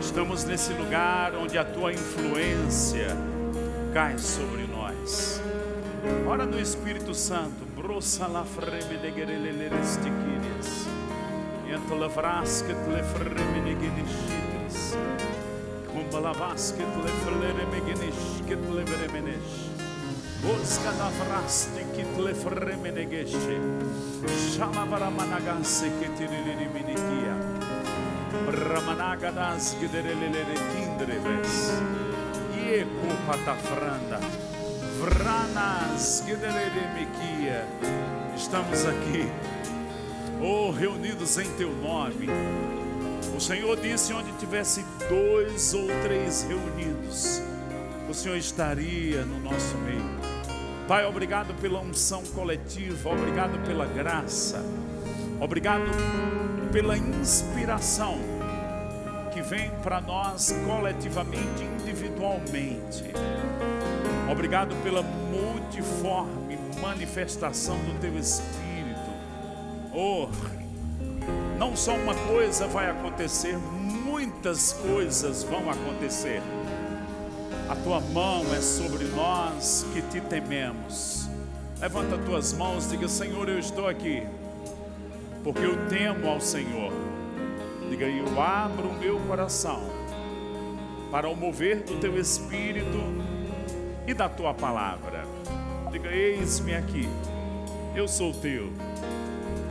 Estamos nesse lugar onde a tua influência cai sobre nós. Ora no Espírito Santo, brossa la freme de gerelelestiquirias. Ento la vrasket le freme de gedishitris. Kumba la vasket le flere megenish ket le veremenesh. Boska la vraste kit le freme de geshe. Shalavara managase ketilili minikia. Ramanagadas gederelele kindreves. Ieku patafranda. Vranas gederele mikia. Estamos aqui, oh, reunidos em teu nome. O Senhor disse: onde tivesse dois ou três reunidos, o Senhor estaria no nosso meio. Pai, obrigado pela unção coletiva, obrigado pela graça, obrigado pela inspiração que vem para nós coletivamente, individualmente. Obrigado pela multiforme manifestação do teu Espírito. Oh, não só uma coisa vai acontecer, muitas coisas vão acontecer. A tua mão é sobre nós que te tememos. Levanta tuas mãos, diga: Senhor, eu estou aqui, porque eu temo ao Senhor. Diga: Eu abro o meu coração para o mover do teu espírito e da tua palavra. Diga: Eis-me aqui, eu sou teu,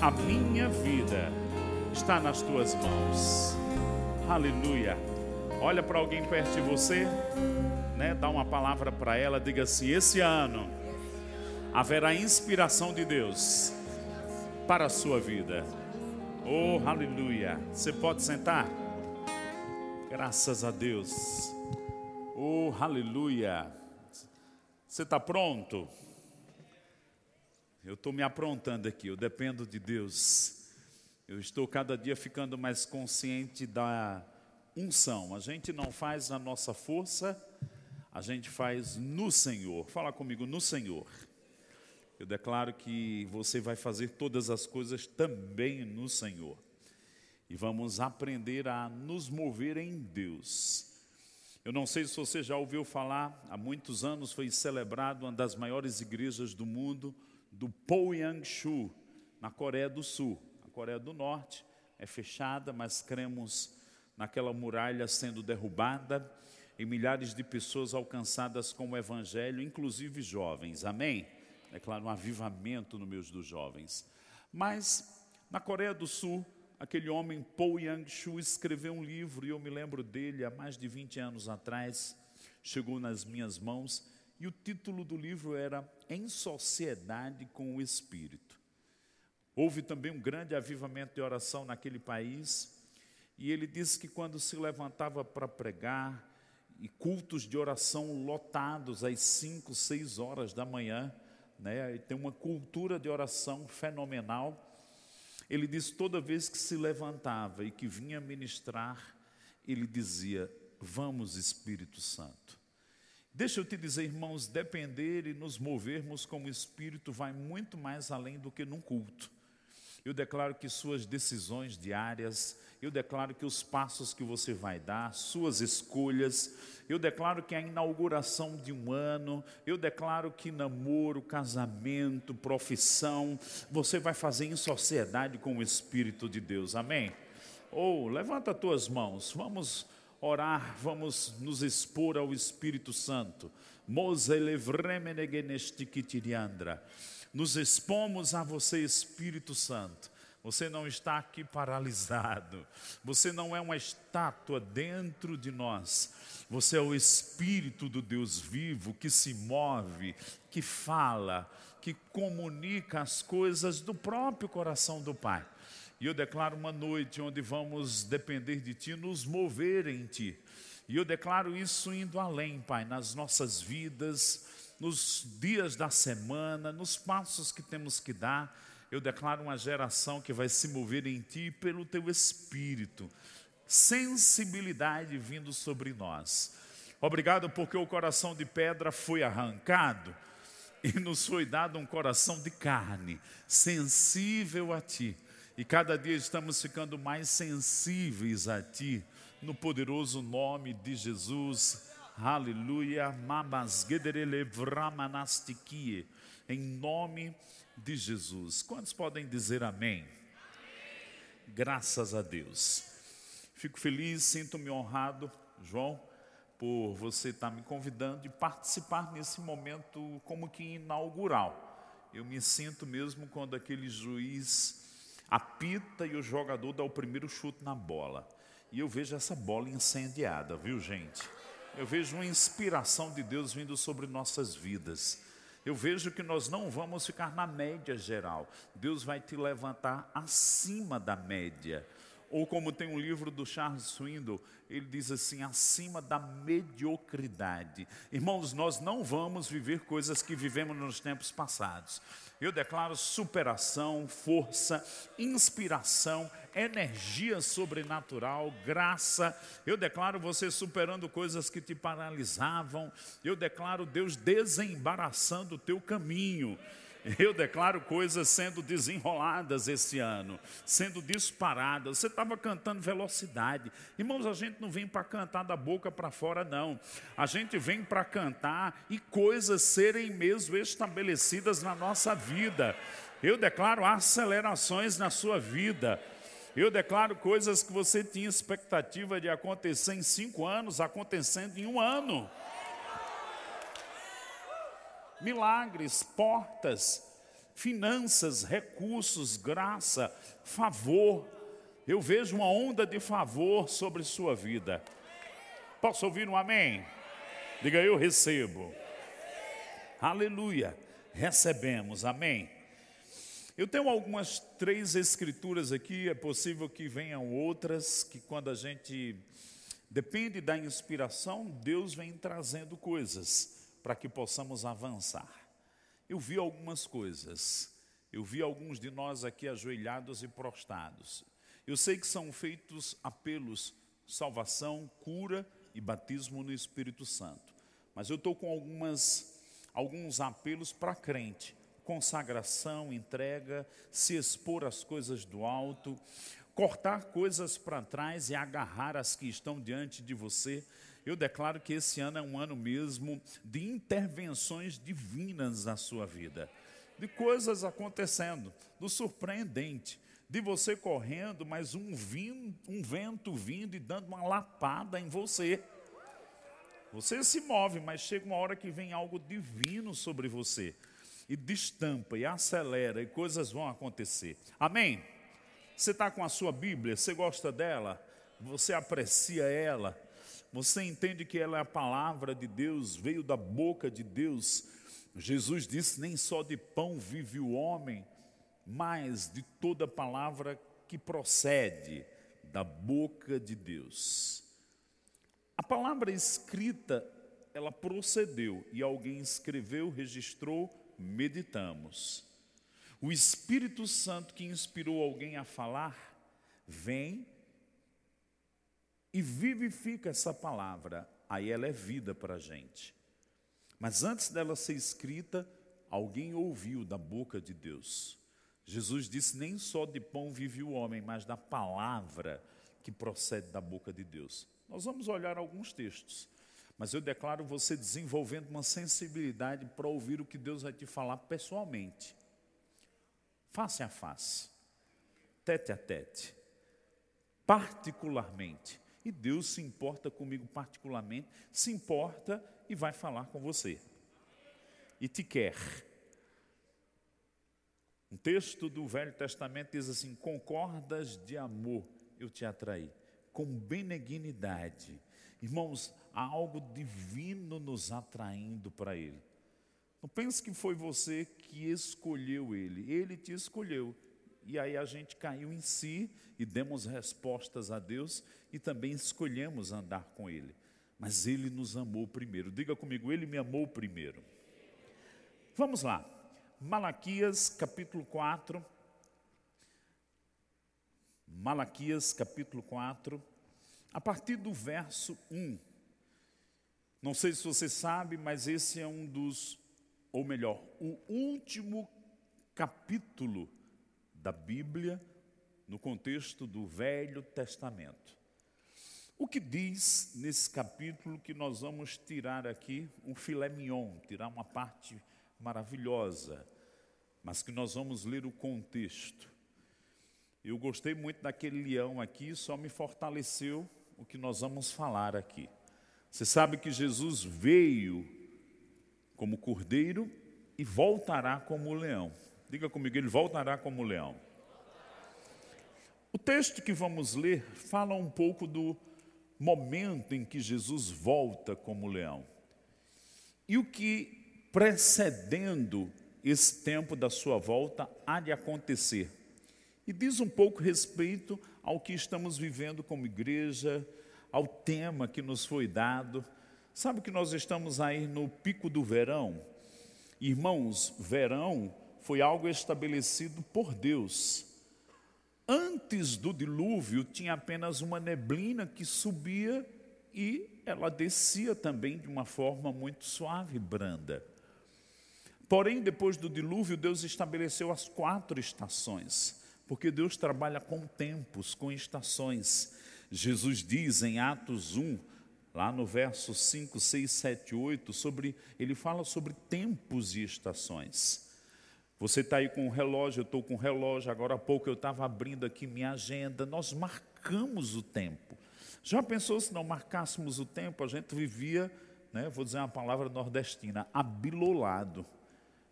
a minha vida está nas tuas mãos. Aleluia. Olha para alguém perto de você, né? Dá uma palavra para ela, diga assim: esse ano haverá inspiração de Deus para a sua vida. Oh, aleluia. Você pode sentar? Graças a Deus. Oh, aleluia. Você está pronto? Eu estou me aprontando aqui, eu dependo de Deus. Eu estou cada dia ficando mais consciente da unção. A gente não faz na nossa força, a gente faz no Senhor. Fala comigo, no Senhor. Eu declaro que você vai fazer todas as coisas também no Senhor. E vamos aprender a nos mover em Deus. Eu não sei se você já ouviu falar, há muitos anos foi celebrado uma das maiores igrejas do mundo, do Poyangshu, na Coreia do Sul. A Coreia do Norte é fechada, mas cremos naquela muralha sendo derrubada e milhares de pessoas alcançadas com o Evangelho, inclusive jovens. Amém? É claro, um avivamento no meio dos jovens. Mas na Coreia do Sul, aquele homem Paul Yang-shu escreveu um livro e eu me lembro dele há mais de 20 anos atrás, chegou nas minhas mãos e o título do livro era Em Sociedade com o Espírito. Houve também um grande avivamento de oração naquele país e ele disse que quando se levantava para pregar e cultos de oração lotados às 5, 6 horas da manhã, né, tem uma cultura de oração fenomenal. Ele disse toda vez que se levantava e que vinha ministrar, ele dizia: Vamos, Espírito Santo. Deixa eu te dizer, irmãos, depender e nos movermos como Espírito vai muito mais além do que num culto. Eu declaro que suas decisões diárias, eu declaro que os passos que você vai dar, suas escolhas, eu declaro que a inauguração de um ano, eu declaro que namoro, casamento, profissão, você vai fazer em sociedade com o Espírito de Deus, amém? Ou oh, levanta tuas mãos, vamos orar, vamos nos expor ao Espírito Santo. Nos expomos a você, Espírito Santo. Você não está aqui paralisado. Você não é uma estátua dentro de nós. Você é o Espírito do Deus vivo que se move, que fala, que comunica as coisas do próprio coração do Pai. E eu declaro uma noite onde vamos depender de Ti, nos mover em Ti. E eu declaro isso indo além, Pai, nas nossas vidas, nos dias da semana, nos passos que temos que dar eu declaro uma geração que vai se mover em ti pelo teu espírito, sensibilidade vindo sobre nós. Obrigado porque o coração de pedra foi arrancado e nos foi dado um coração de carne, sensível a ti. E cada dia estamos ficando mais sensíveis a ti, no poderoso nome de Jesus. Aleluia. Em nome de Jesus. Quantos podem dizer amém? Graças a Deus. Fico feliz, sinto-me honrado, João, por você estar me convidando e participar nesse momento como que inaugural. Eu me sinto mesmo quando aquele juiz apita e o jogador dá o primeiro chute na bola. E eu vejo essa bola incendiada, viu, gente? Eu vejo uma inspiração de Deus vindo sobre nossas vidas. Eu vejo que nós não vamos ficar na média geral. Deus vai te levantar acima da média. Ou como tem um livro do Charles Swindoll, ele diz assim, acima da mediocridade. Irmãos, nós não vamos viver coisas que vivemos nos tempos passados. Eu declaro superação, força, inspiração, energia sobrenatural, graça. Eu declaro você superando coisas que te paralisavam. Eu declaro Deus desembaraçando o teu caminho. Eu declaro coisas sendo desenroladas esse ano, sendo disparadas. Você estava cantando velocidade. Irmãos, a gente não vem para cantar da boca para fora, não. A gente vem para cantar e coisas serem mesmo estabelecidas na nossa vida. Eu declaro acelerações na sua vida. Eu declaro coisas que você tinha expectativa de acontecer em cinco anos, acontecendo em um ano milagres, portas, finanças, recursos, graça, favor. Eu vejo uma onda de favor sobre sua vida. Posso ouvir um amém? Diga eu recebo. Aleluia. Recebemos, amém. Eu tenho algumas três escrituras aqui, é possível que venham outras, que quando a gente depende da inspiração, Deus vem trazendo coisas para que possamos avançar. Eu vi algumas coisas, eu vi alguns de nós aqui ajoelhados e prostrados. Eu sei que são feitos apelos, salvação, cura e batismo no Espírito Santo. Mas eu estou com algumas, alguns apelos para crente. Consagração, entrega, se expor às coisas do alto, cortar coisas para trás e agarrar as que estão diante de você eu declaro que esse ano é um ano mesmo de intervenções divinas na sua vida, de coisas acontecendo, do surpreendente, de você correndo, mas um, vindo, um vento vindo e dando uma lapada em você. Você se move, mas chega uma hora que vem algo divino sobre você e destampa e acelera e coisas vão acontecer. Amém? Você está com a sua Bíblia? Você gosta dela? Você aprecia ela? Você entende que ela é a palavra de Deus, veio da boca de Deus. Jesus disse: Nem só de pão vive o homem, mas de toda palavra que procede da boca de Deus. A palavra escrita, ela procedeu e alguém escreveu, registrou, meditamos. O Espírito Santo que inspirou alguém a falar, vem e vivifica essa palavra, aí ela é vida para a gente. Mas antes dela ser escrita, alguém ouviu da boca de Deus. Jesus disse: Nem só de pão vive o homem, mas da palavra que procede da boca de Deus. Nós vamos olhar alguns textos, mas eu declaro você desenvolvendo uma sensibilidade para ouvir o que Deus vai te falar pessoalmente, face a face, tete a tete, particularmente. E Deus se importa comigo particularmente, se importa e vai falar com você. E te quer. Um texto do Velho Testamento diz assim: Concordas de amor, eu te atraí, com benignidade. Irmãos, há algo divino nos atraindo para Ele. Não pense que foi você que escolheu Ele, Ele te escolheu e aí a gente caiu em si e demos respostas a Deus e também escolhemos andar com Ele. Mas Ele nos amou primeiro. Diga comigo, Ele me amou primeiro. Vamos lá. Malaquias capítulo 4. Malaquias capítulo 4, a partir do verso 1. Não sei se você sabe, mas esse é um dos, ou melhor, o último capítulo da Bíblia no contexto do Velho Testamento. O que diz nesse capítulo que nós vamos tirar aqui um filé mignon, tirar uma parte maravilhosa, mas que nós vamos ler o contexto. Eu gostei muito daquele leão aqui, só me fortaleceu o que nós vamos falar aqui. Você sabe que Jesus veio como cordeiro e voltará como leão. Diga comigo, ele voltará como leão. O texto que vamos ler fala um pouco do momento em que Jesus volta como leão. E o que precedendo esse tempo da sua volta há de acontecer. E diz um pouco respeito ao que estamos vivendo como igreja, ao tema que nos foi dado. Sabe que nós estamos aí no pico do verão? Irmãos, verão foi algo estabelecido por Deus Antes do dilúvio, tinha apenas uma neblina que subia e ela descia também de uma forma muito suave e branda. Porém, depois do dilúvio, Deus estabeleceu as quatro estações, porque Deus trabalha com tempos, com estações. Jesus diz em Atos 1, lá no verso 5, 6, 7, 8, sobre, ele fala sobre tempos e estações. Você está aí com o relógio, eu estou com o relógio, agora há pouco eu estava abrindo aqui minha agenda, nós marcamos o tempo. Já pensou se não marcássemos o tempo, a gente vivia, né, vou dizer uma palavra nordestina, abilolado.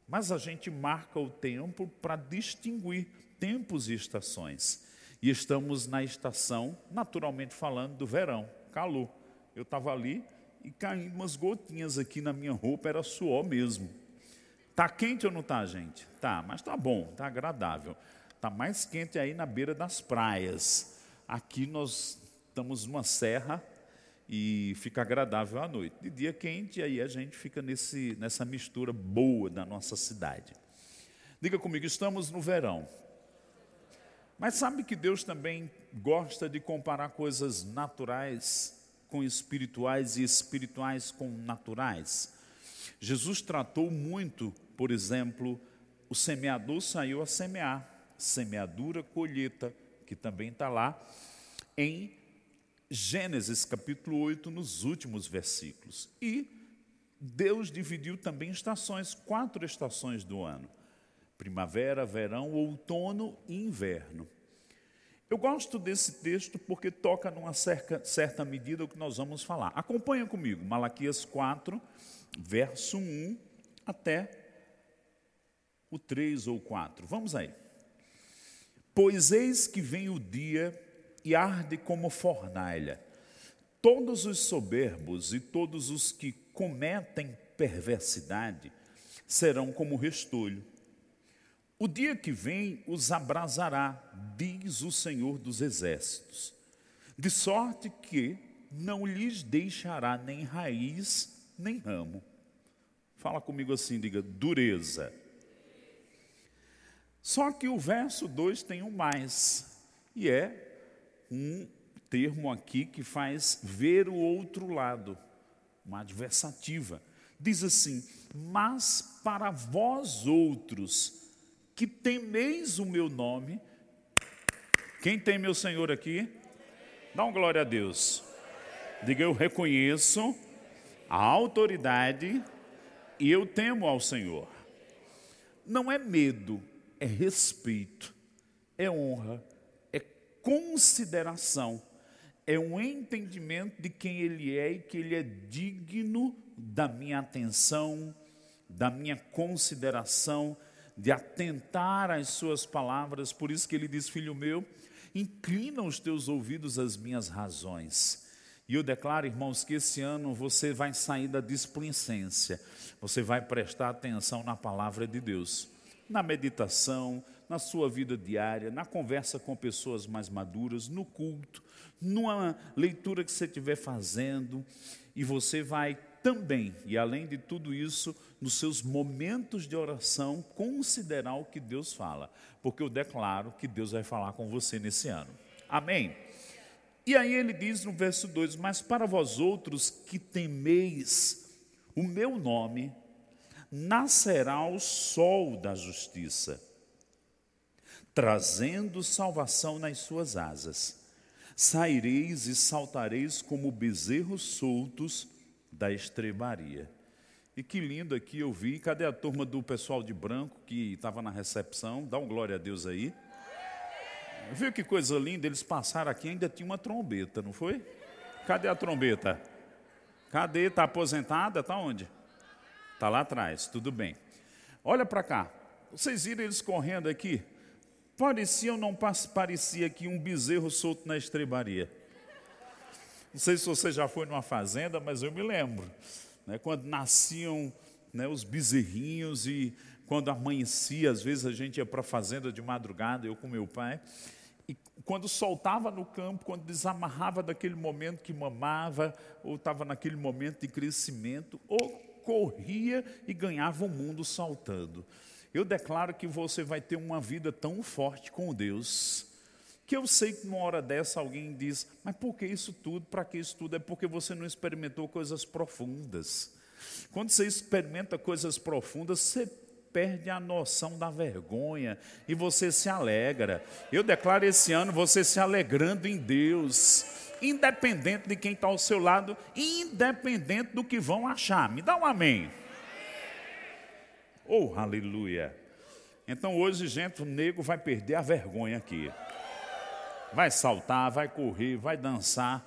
Mas a gente marca o tempo para distinguir tempos e estações. E estamos na estação, naturalmente falando, do verão, calor. Eu estava ali e caindo umas gotinhas aqui na minha roupa, era suor mesmo. Tá quente ou não tá, gente? Tá, mas tá bom, tá agradável. Tá mais quente aí na beira das praias. Aqui nós estamos numa serra e fica agradável à noite. De dia quente, aí a gente fica nesse, nessa mistura boa da nossa cidade. Diga comigo, estamos no verão. Mas sabe que Deus também gosta de comparar coisas naturais com espirituais e espirituais com naturais? Jesus tratou muito por exemplo, o semeador saiu a semear, semeadura, colheita, que também está lá em Gênesis capítulo 8, nos últimos versículos. E Deus dividiu também estações, quatro estações do ano: primavera, verão, outono e inverno. Eu gosto desse texto porque toca numa certa, certa medida o que nós vamos falar. Acompanha comigo, Malaquias 4, verso 1 até o 3 ou 4. Vamos aí. Pois eis que vem o dia e arde como fornalha. Todos os soberbos e todos os que cometem perversidade serão como restolho. O dia que vem os abrasará, diz o Senhor dos Exércitos, de sorte que não lhes deixará nem raiz nem ramo. Fala comigo assim, diga dureza. Só que o verso 2 tem um mais, e é um termo aqui que faz ver o outro lado, uma adversativa. Diz assim: Mas para vós outros que temeis o meu nome, quem tem meu Senhor aqui? Dá uma glória a Deus. Diga, eu reconheço a autoridade e eu temo ao Senhor. Não é medo, é respeito, é honra, é consideração, é um entendimento de quem Ele é e que Ele é digno da minha atenção, da minha consideração, de atentar às Suas palavras. Por isso que Ele diz: Filho meu, inclina os teus ouvidos às minhas razões. E eu declaro, irmãos, que esse ano você vai sair da displicência, você vai prestar atenção na palavra de Deus na meditação, na sua vida diária, na conversa com pessoas mais maduras, no culto, numa leitura que você estiver fazendo, e você vai também, e além de tudo isso, nos seus momentos de oração, considerar o que Deus fala, porque eu declaro que Deus vai falar com você nesse ano. Amém? E aí ele diz no verso 2: Mas para vós outros que temeis o meu nome, nascerá o sol da justiça, trazendo salvação nas suas asas. Saireis e saltareis como bezerros soltos da estrebaria. E que lindo aqui eu vi. Cadê a turma do pessoal de branco que estava na recepção? Dá um glória a Deus aí. Viu que coisa linda? Eles passaram aqui, ainda tinha uma trombeta, não foi? Cadê a trombeta? Cadê? Está aposentada? Está onde? Está lá atrás, tudo bem. Olha para cá. Vocês viram eles correndo aqui? Parecia ou não parecia aqui um bezerro solto na estrebaria? Não sei se você já foi numa fazenda, mas eu me lembro né, quando nasciam né, os bezerrinhos e quando amanhecia, às vezes a gente ia para a fazenda de madrugada, eu com meu pai, e quando soltava no campo, quando desamarrava daquele momento que mamava, ou estava naquele momento de crescimento, ou corria e ganhava o mundo saltando. Eu declaro que você vai ter uma vida tão forte com Deus, que eu sei que numa hora dessa alguém diz, mas por que isso tudo? Para que isso tudo? É porque você não experimentou coisas profundas. Quando você experimenta coisas profundas, você perde a noção da vergonha e você se alegra. Eu declaro esse ano você se alegrando em Deus, independente de quem está ao seu lado, independente do que vão achar. Me dá um amém. Oh, aleluia. Então hoje, gente, o nego vai perder a vergonha aqui vai saltar, vai correr, vai dançar.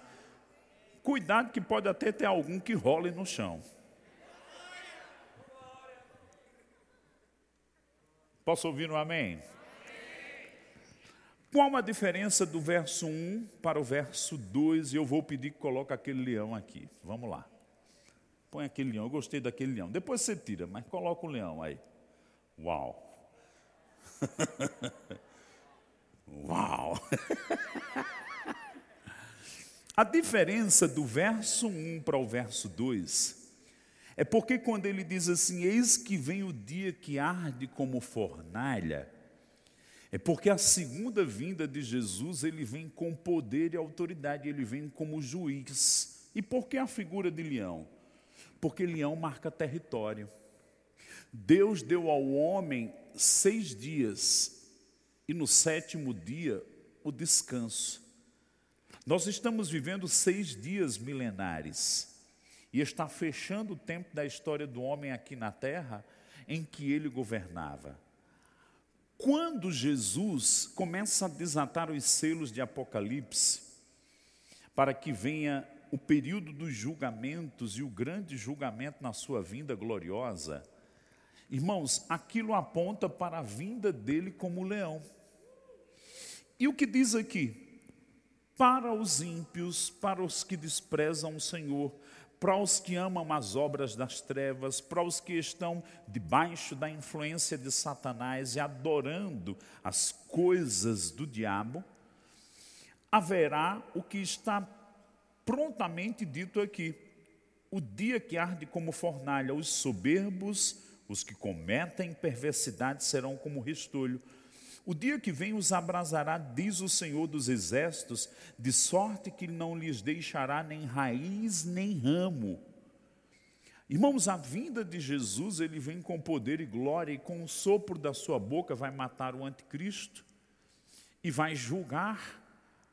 Cuidado que pode até ter algum que role no chão. Posso ouvir um amém? Qual a diferença do verso 1 para o verso 2? E eu vou pedir que coloque aquele leão aqui. Vamos lá. Põe aquele leão. Eu gostei daquele leão. Depois você tira, mas coloca o leão aí. Uau. Uau! A diferença do verso 1 para o verso 2 é porque quando ele diz assim: Eis que vem o dia que arde como fornalha, é porque a segunda vinda de Jesus ele vem com poder e autoridade, ele vem como juiz. E por que a figura de leão? Porque leão marca território. Deus deu ao homem seis dias e no sétimo dia o descanso. Nós estamos vivendo seis dias milenares e está fechando o tempo da história do homem aqui na terra em que ele governava. Quando Jesus começa a desatar os selos de Apocalipse, para que venha o período dos julgamentos e o grande julgamento na sua vinda gloriosa, irmãos, aquilo aponta para a vinda dele como leão. E o que diz aqui? Para os ímpios, para os que desprezam o Senhor, para os que amam as obras das trevas, para os que estão debaixo da influência de Satanás e adorando as coisas do diabo, haverá o que está prontamente dito aqui: o dia que arde como fornalha, os soberbos, os que cometem perversidade serão como restolho o dia que vem os abrasará, diz o Senhor dos Exércitos, de sorte que não lhes deixará nem raiz nem ramo. Irmãos, a vinda de Jesus, ele vem com poder e glória, e com o sopro da sua boca vai matar o anticristo e vai julgar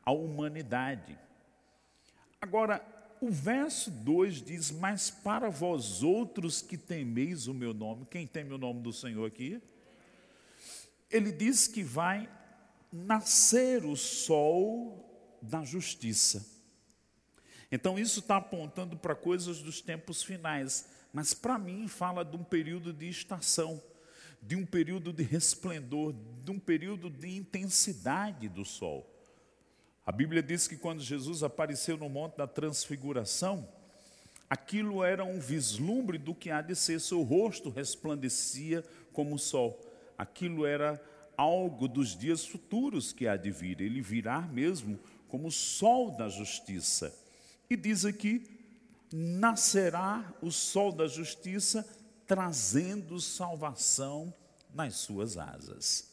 a humanidade. Agora, o verso 2 diz: Mas para vós outros que temeis o meu nome, quem teme o nome do Senhor aqui? Ele diz que vai nascer o sol da justiça. Então, isso está apontando para coisas dos tempos finais, mas para mim fala de um período de estação, de um período de resplendor, de um período de intensidade do sol. A Bíblia diz que quando Jesus apareceu no Monte da Transfiguração, aquilo era um vislumbre do que há de ser, seu rosto resplandecia como o sol aquilo era algo dos dias futuros que há de vir, ele virá mesmo como o sol da justiça. E diz aqui: nascerá o sol da justiça, trazendo salvação nas suas asas.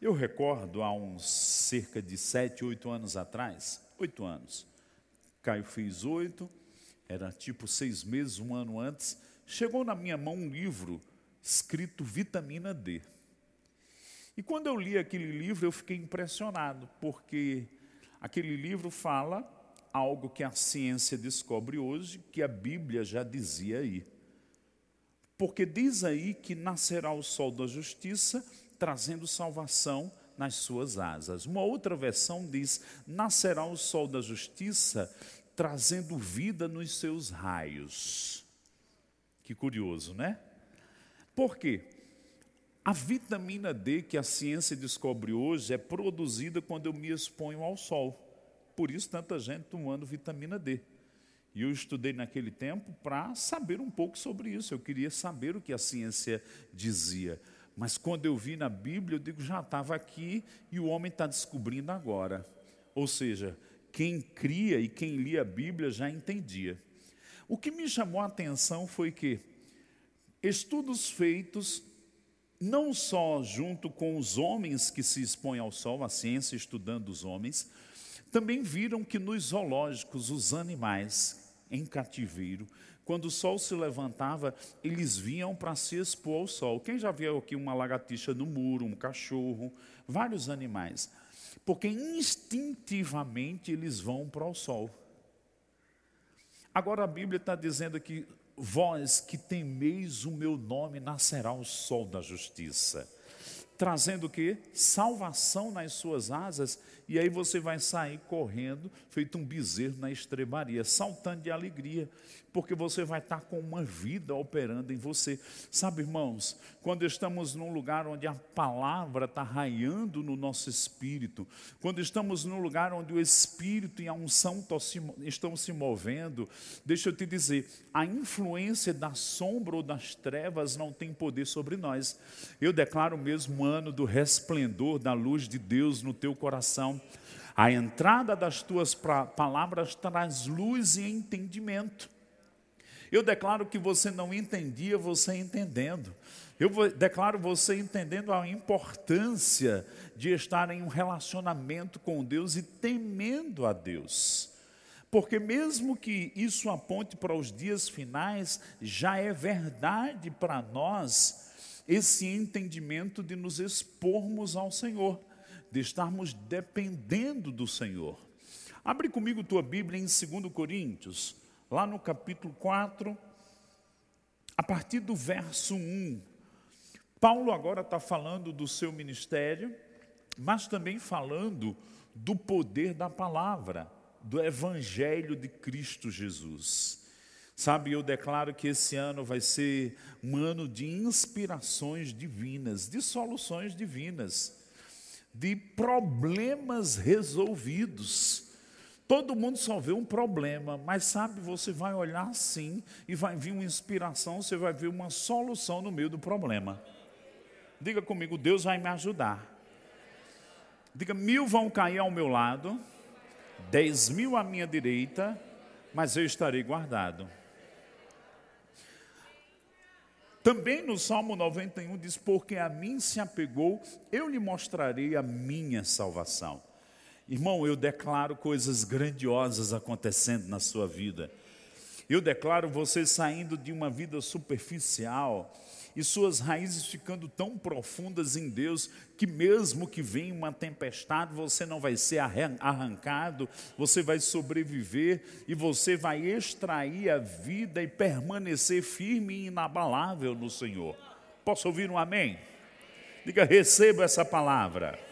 Eu recordo há uns cerca de sete, oito anos atrás, oito anos, Caio fez oito, era tipo seis meses, um ano antes, chegou na minha mão um livro escrito Vitamina D. E quando eu li aquele livro, eu fiquei impressionado, porque Aquele livro fala algo que a ciência descobre hoje, que a Bíblia já dizia aí. Porque diz aí que nascerá o sol da justiça, trazendo salvação nas suas asas. Uma outra versão diz: nascerá o sol da justiça, trazendo vida nos seus raios. Que curioso, né? Por quê? A vitamina D que a ciência descobre hoje é produzida quando eu me exponho ao sol. Por isso, tanta gente tomando vitamina D. E eu estudei naquele tempo para saber um pouco sobre isso. Eu queria saber o que a ciência dizia. Mas quando eu vi na Bíblia, eu digo, já estava aqui e o homem está descobrindo agora. Ou seja, quem cria e quem lia a Bíblia já entendia. O que me chamou a atenção foi que estudos feitos não só junto com os homens que se expõem ao sol, a ciência estudando os homens, também viram que nos zoológicos os animais em cativeiro, quando o sol se levantava, eles vinham para se expor ao sol. Quem já viu aqui uma lagartixa no muro, um cachorro, vários animais? Porque instintivamente eles vão para o sol. Agora a Bíblia está dizendo que vós que temeis o meu nome, nascerá o sol da justiça. Trazendo o que? Salvação nas suas asas e aí você vai sair correndo, feito um bezerro na estrebaria, saltando de alegria, porque você vai estar com uma vida operando em você. Sabe, irmãos, quando estamos num lugar onde a palavra está raiando no nosso espírito, quando estamos num lugar onde o espírito e a unção estão se movendo, deixa eu te dizer, a influência da sombra ou das trevas não tem poder sobre nós. Eu declaro mesmo ano do resplendor da luz de Deus no teu coração a entrada das tuas palavras traz luz e entendimento. Eu declaro que você não entendia, você entendendo. Eu declaro você entendendo a importância de estar em um relacionamento com Deus e temendo a Deus. Porque, mesmo que isso aponte para os dias finais, já é verdade para nós esse entendimento de nos expormos ao Senhor de estarmos dependendo do Senhor. Abre comigo tua Bíblia em 2 Coríntios, lá no capítulo 4, a partir do verso 1. Paulo agora está falando do seu ministério, mas também falando do poder da palavra, do Evangelho de Cristo Jesus. Sabe, eu declaro que esse ano vai ser um ano de inspirações divinas, de soluções divinas de problemas resolvidos. Todo mundo só vê um problema, mas sabe, você vai olhar assim e vai vir uma inspiração, você vai ver uma solução no meio do problema. Diga comigo, Deus vai me ajudar. Diga, mil vão cair ao meu lado, dez mil à minha direita, mas eu estarei guardado. Também no Salmo 91 diz: Porque a mim se apegou, eu lhe mostrarei a minha salvação. Irmão, eu declaro coisas grandiosas acontecendo na sua vida. Eu declaro você saindo de uma vida superficial e suas raízes ficando tão profundas em Deus que mesmo que venha uma tempestade, você não vai ser arrancado, você vai sobreviver e você vai extrair a vida e permanecer firme e inabalável no Senhor. Posso ouvir um amém? Diga, receba essa palavra.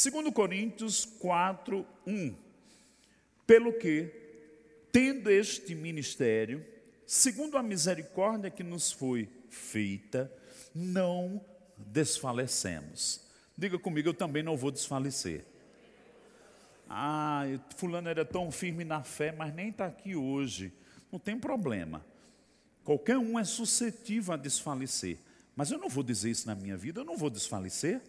2 Coríntios 4, 1. Pelo que, tendo este ministério, segundo a misericórdia que nos foi feita, não desfalecemos. Diga comigo, eu também não vou desfalecer. Ah, fulano era tão firme na fé, mas nem está aqui hoje. Não tem problema. Qualquer um é suscetível a desfalecer. Mas eu não vou dizer isso na minha vida, eu não vou desfalecer.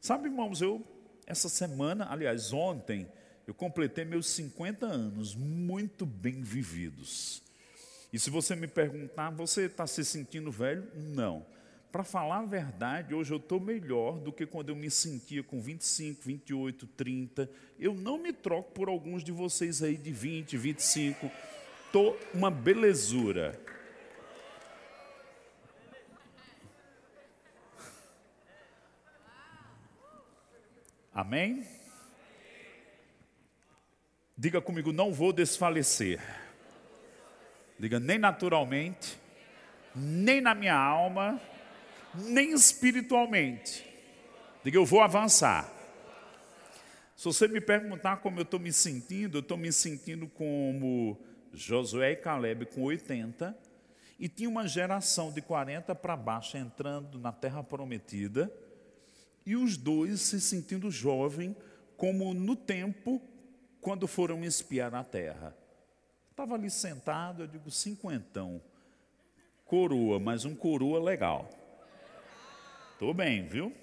Sabe, irmãos, eu, essa semana, aliás, ontem, eu completei meus 50 anos muito bem vividos. E se você me perguntar, você está se sentindo velho? Não. Para falar a verdade, hoje eu estou melhor do que quando eu me sentia com 25, 28, 30. Eu não me troco por alguns de vocês aí de 20, 25. Estou uma belezura. Amém? Diga comigo, não vou desfalecer. Diga, nem naturalmente, nem na minha alma, nem espiritualmente. Diga, eu vou avançar. Se você me perguntar como eu estou me sentindo, eu estou me sentindo como Josué e Caleb com 80, e tinha uma geração de 40 para baixo entrando na terra prometida, e os dois se sentindo jovem, como no tempo quando foram espiar a terra. Estava ali sentado, eu digo, cinquentão, coroa, mas um coroa legal. Estou bem, viu?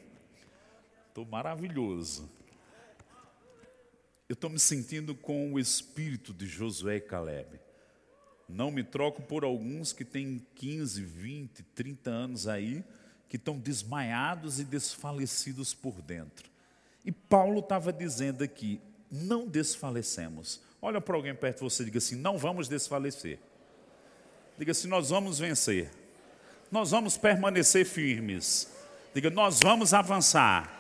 Estou maravilhoso. Eu estou me sentindo com o espírito de Josué e Caleb. Não me troco por alguns que têm 15, 20, 30 anos aí, que estão desmaiados e desfalecidos por dentro. E Paulo estava dizendo aqui: não desfalecemos. Olha para alguém perto de você e diga assim: não vamos desfalecer. Diga assim: nós vamos vencer. Nós vamos permanecer firmes. Diga: nós vamos avançar.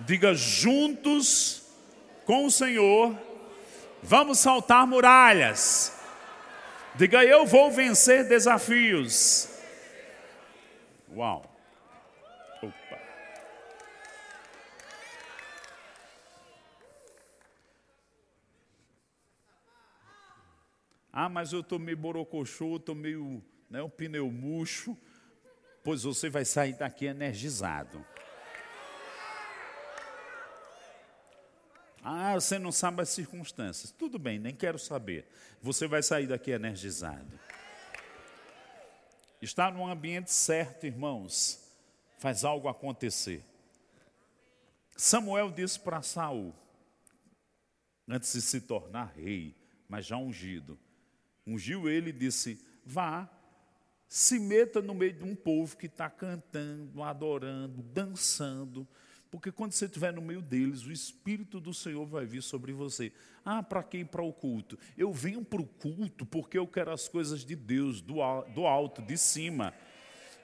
Diga: juntos com o Senhor, vamos saltar muralhas. Diga: eu vou vencer desafios. Uau. Ah, mas eu estou meio borocochô, estou meio né, um pneu murcho. Pois você vai sair daqui energizado. Ah, você não sabe as circunstâncias. Tudo bem, nem quero saber. Você vai sair daqui energizado. Estar num ambiente certo, irmãos, faz algo acontecer. Samuel disse para Saul, antes de se tornar rei, mas já ungido, ungiu ele e disse: Vá, se meta no meio de um povo que está cantando, adorando, dançando, porque quando você estiver no meio deles, o Espírito do Senhor vai vir sobre você. Ah, para quem? Para o culto. Eu venho para o culto porque eu quero as coisas de Deus, do, do alto, de cima.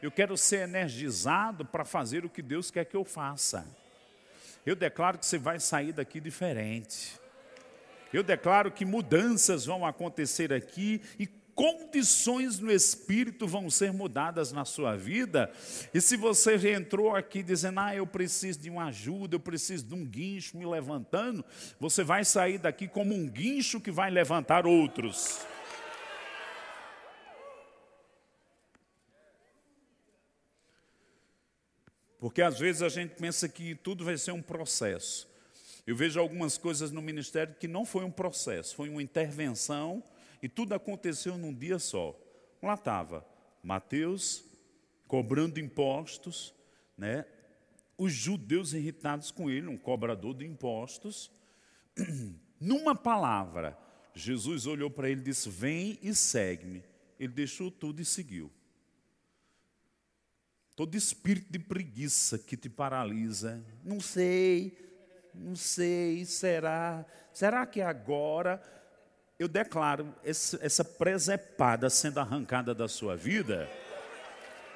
Eu quero ser energizado para fazer o que Deus quer que eu faça. Eu declaro que você vai sair daqui diferente. Eu declaro que mudanças vão acontecer aqui e condições no espírito vão ser mudadas na sua vida. E se você já entrou aqui dizendo, ah, eu preciso de uma ajuda, eu preciso de um guincho me levantando, você vai sair daqui como um guincho que vai levantar outros. Porque às vezes a gente pensa que tudo vai ser um processo. Eu vejo algumas coisas no ministério que não foi um processo, foi uma intervenção e tudo aconteceu num dia só. Lá estava Mateus cobrando impostos, né? os judeus irritados com ele, um cobrador de impostos. Numa palavra, Jesus olhou para ele e disse: Vem e segue-me. Ele deixou tudo e seguiu. Todo espírito de preguiça que te paralisa, não sei, não sei, será? Será que agora eu declaro essa presepada sendo arrancada da sua vida.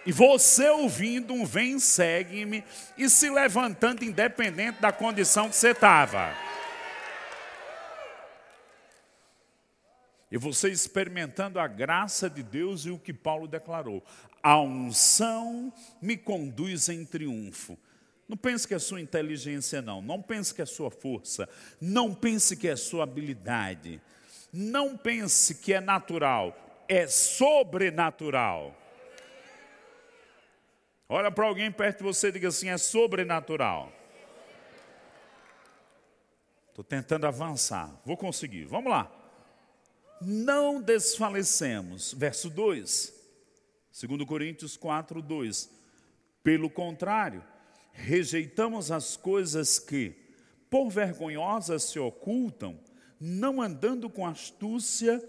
E você ouvindo um vem, segue-me e se levantando independente da condição que você estava. E você experimentando a graça de Deus e o que Paulo declarou. A unção me conduz em triunfo. Não pense que é sua inteligência, não. Não pense que é sua força. Não pense que é sua habilidade. Não pense que é natural, é sobrenatural. Olha para alguém perto de você e diga assim: é sobrenatural. Estou tentando avançar, vou conseguir. Vamos lá. Não desfalecemos. Verso 2, 2 Coríntios 4, 2. Pelo contrário, rejeitamos as coisas que, por vergonhosas, se ocultam não andando com astúcia,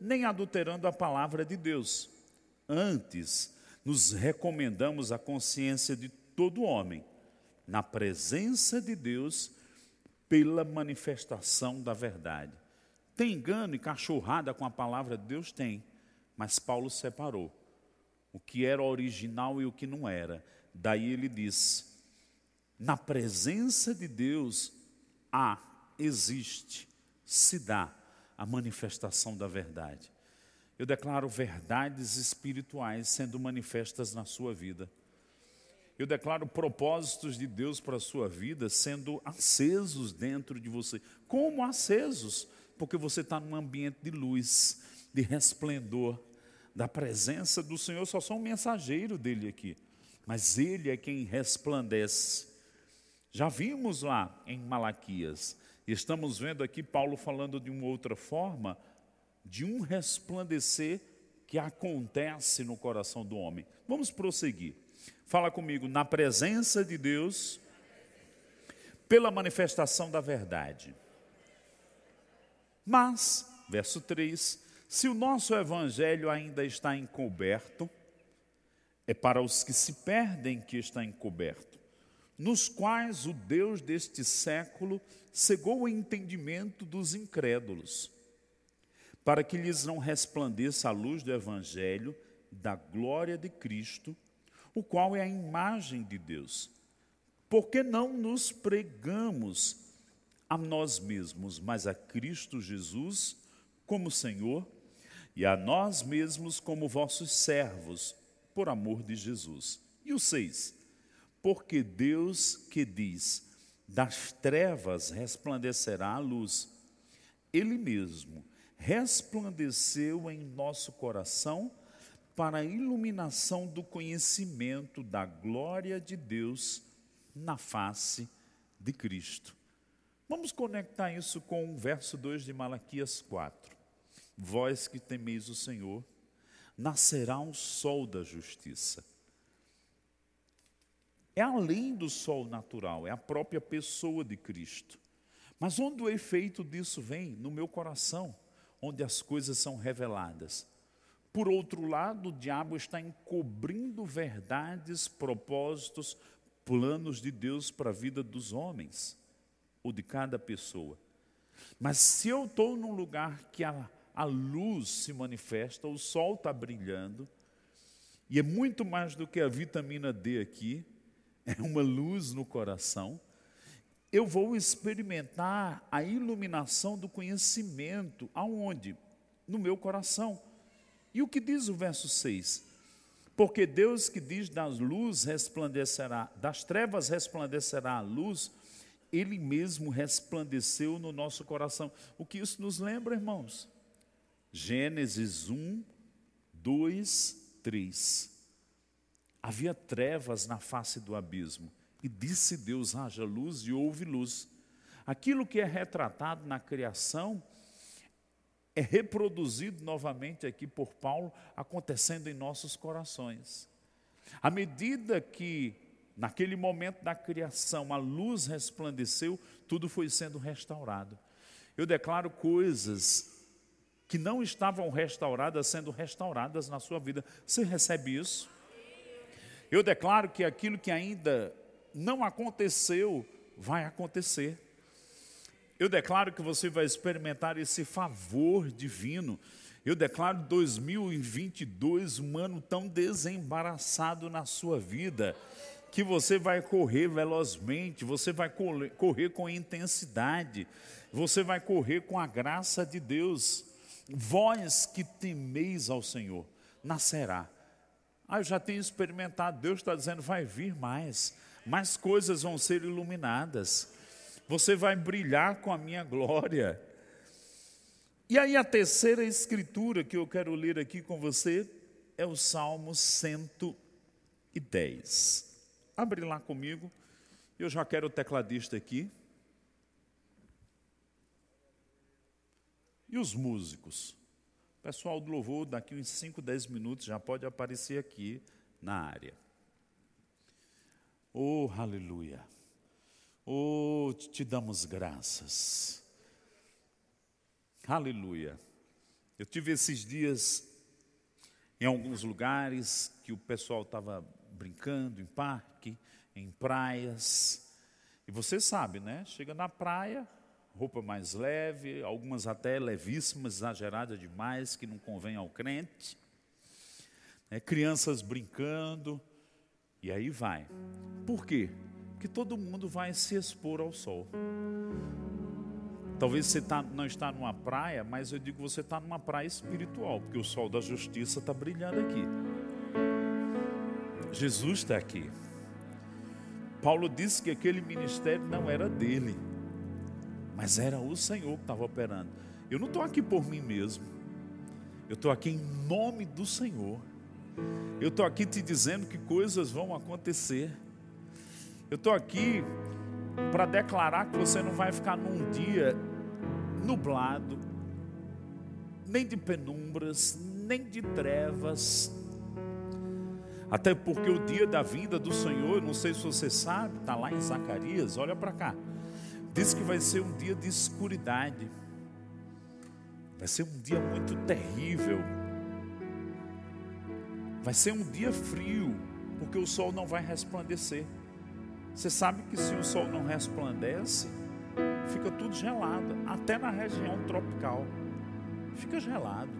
nem adulterando a palavra de Deus. Antes, nos recomendamos a consciência de todo homem, na presença de Deus, pela manifestação da verdade. Tem engano e cachorrada com a palavra de Deus? Tem, mas Paulo separou o que era original e o que não era. Daí ele diz: Na presença de Deus há, existe, se dá a manifestação da verdade. Eu declaro verdades espirituais sendo manifestas na sua vida. Eu declaro propósitos de Deus para a sua vida sendo acesos dentro de você. Como acesos? Porque você está num ambiente de luz, de resplendor, da presença do Senhor. Eu só sou um mensageiro dele aqui. Mas ele é quem resplandece. Já vimos lá em Malaquias. Estamos vendo aqui Paulo falando de uma outra forma, de um resplandecer que acontece no coração do homem. Vamos prosseguir. Fala comigo, na presença de Deus, pela manifestação da verdade. Mas, verso 3, se o nosso evangelho ainda está encoberto, é para os que se perdem que está encoberto, nos quais o Deus deste século cegou o entendimento dos incrédulos, para que lhes não resplandeça a luz do evangelho da glória de Cristo, o qual é a imagem de Deus. Porque não nos pregamos a nós mesmos, mas a Cristo Jesus como Senhor e a nós mesmos como vossos servos, por amor de Jesus. E o seis, porque Deus que diz, das trevas resplandecerá a luz, Ele mesmo resplandeceu em nosso coração para a iluminação do conhecimento da glória de Deus na face de Cristo. Vamos conectar isso com o verso 2 de Malaquias 4. Vós que temeis o Senhor, nascerá um sol da justiça. É além do sol natural, é a própria pessoa de Cristo. Mas onde o efeito disso vem? No meu coração, onde as coisas são reveladas. Por outro lado, o diabo está encobrindo verdades, propósitos, planos de Deus para a vida dos homens, ou de cada pessoa. Mas se eu estou num lugar que a, a luz se manifesta, o sol está brilhando, e é muito mais do que a vitamina D aqui, é uma luz no coração, eu vou experimentar a iluminação do conhecimento, aonde? No meu coração. E o que diz o verso 6? Porque Deus que diz das luz resplandecerá, das trevas resplandecerá a luz, ele mesmo resplandeceu no nosso coração. O que isso nos lembra, irmãos? Gênesis 1, 2, 3. Havia trevas na face do abismo, e disse Deus: haja luz, e houve luz. Aquilo que é retratado na criação é reproduzido novamente aqui por Paulo, acontecendo em nossos corações. À medida que, naquele momento da criação, a luz resplandeceu, tudo foi sendo restaurado. Eu declaro coisas que não estavam restauradas sendo restauradas na sua vida. Você recebe isso? Eu declaro que aquilo que ainda não aconteceu, vai acontecer. Eu declaro que você vai experimentar esse favor divino. Eu declaro 2022 um ano tão desembaraçado na sua vida, que você vai correr velozmente, você vai correr com intensidade, você vai correr com a graça de Deus. Vós que temeis ao Senhor, nascerá. Ah, eu já tenho experimentado, Deus está dizendo, vai vir mais, mais coisas vão ser iluminadas você vai brilhar com a minha glória. E aí a terceira escritura que eu quero ler aqui com você é o Salmo 110. Abre lá comigo. Eu já quero o tecladista aqui. E os músicos? Pessoal do louvor, daqui uns 5, 10 minutos, já pode aparecer aqui na área. Oh, aleluia. Oh, te damos graças. Aleluia. Eu tive esses dias em alguns lugares que o pessoal estava brincando em parque, em praias. E você sabe, né? Chega na praia, roupa mais leve, algumas até levíssimas, exageradas demais, que não convém ao crente. Né? Crianças brincando, e aí vai. Por quê? Porque que todo mundo vai se expor ao sol. Talvez você tá, não está numa praia, mas eu digo que você está numa praia espiritual, porque o sol da justiça está brilhando aqui. Jesus está aqui. Paulo disse que aquele ministério não era dele, mas era o Senhor que estava operando. Eu não estou aqui por mim mesmo, eu estou aqui em nome do Senhor. Eu estou aqui te dizendo que coisas vão acontecer. Eu estou aqui para declarar que você não vai ficar num dia nublado, nem de penumbras, nem de trevas. Até porque o dia da vinda do Senhor, não sei se você sabe, está lá em Zacarias, olha para cá. Diz que vai ser um dia de escuridade. Vai ser um dia muito terrível. Vai ser um dia frio, porque o sol não vai resplandecer. Você sabe que se o sol não resplandece, fica tudo gelado, até na região tropical. Fica gelado.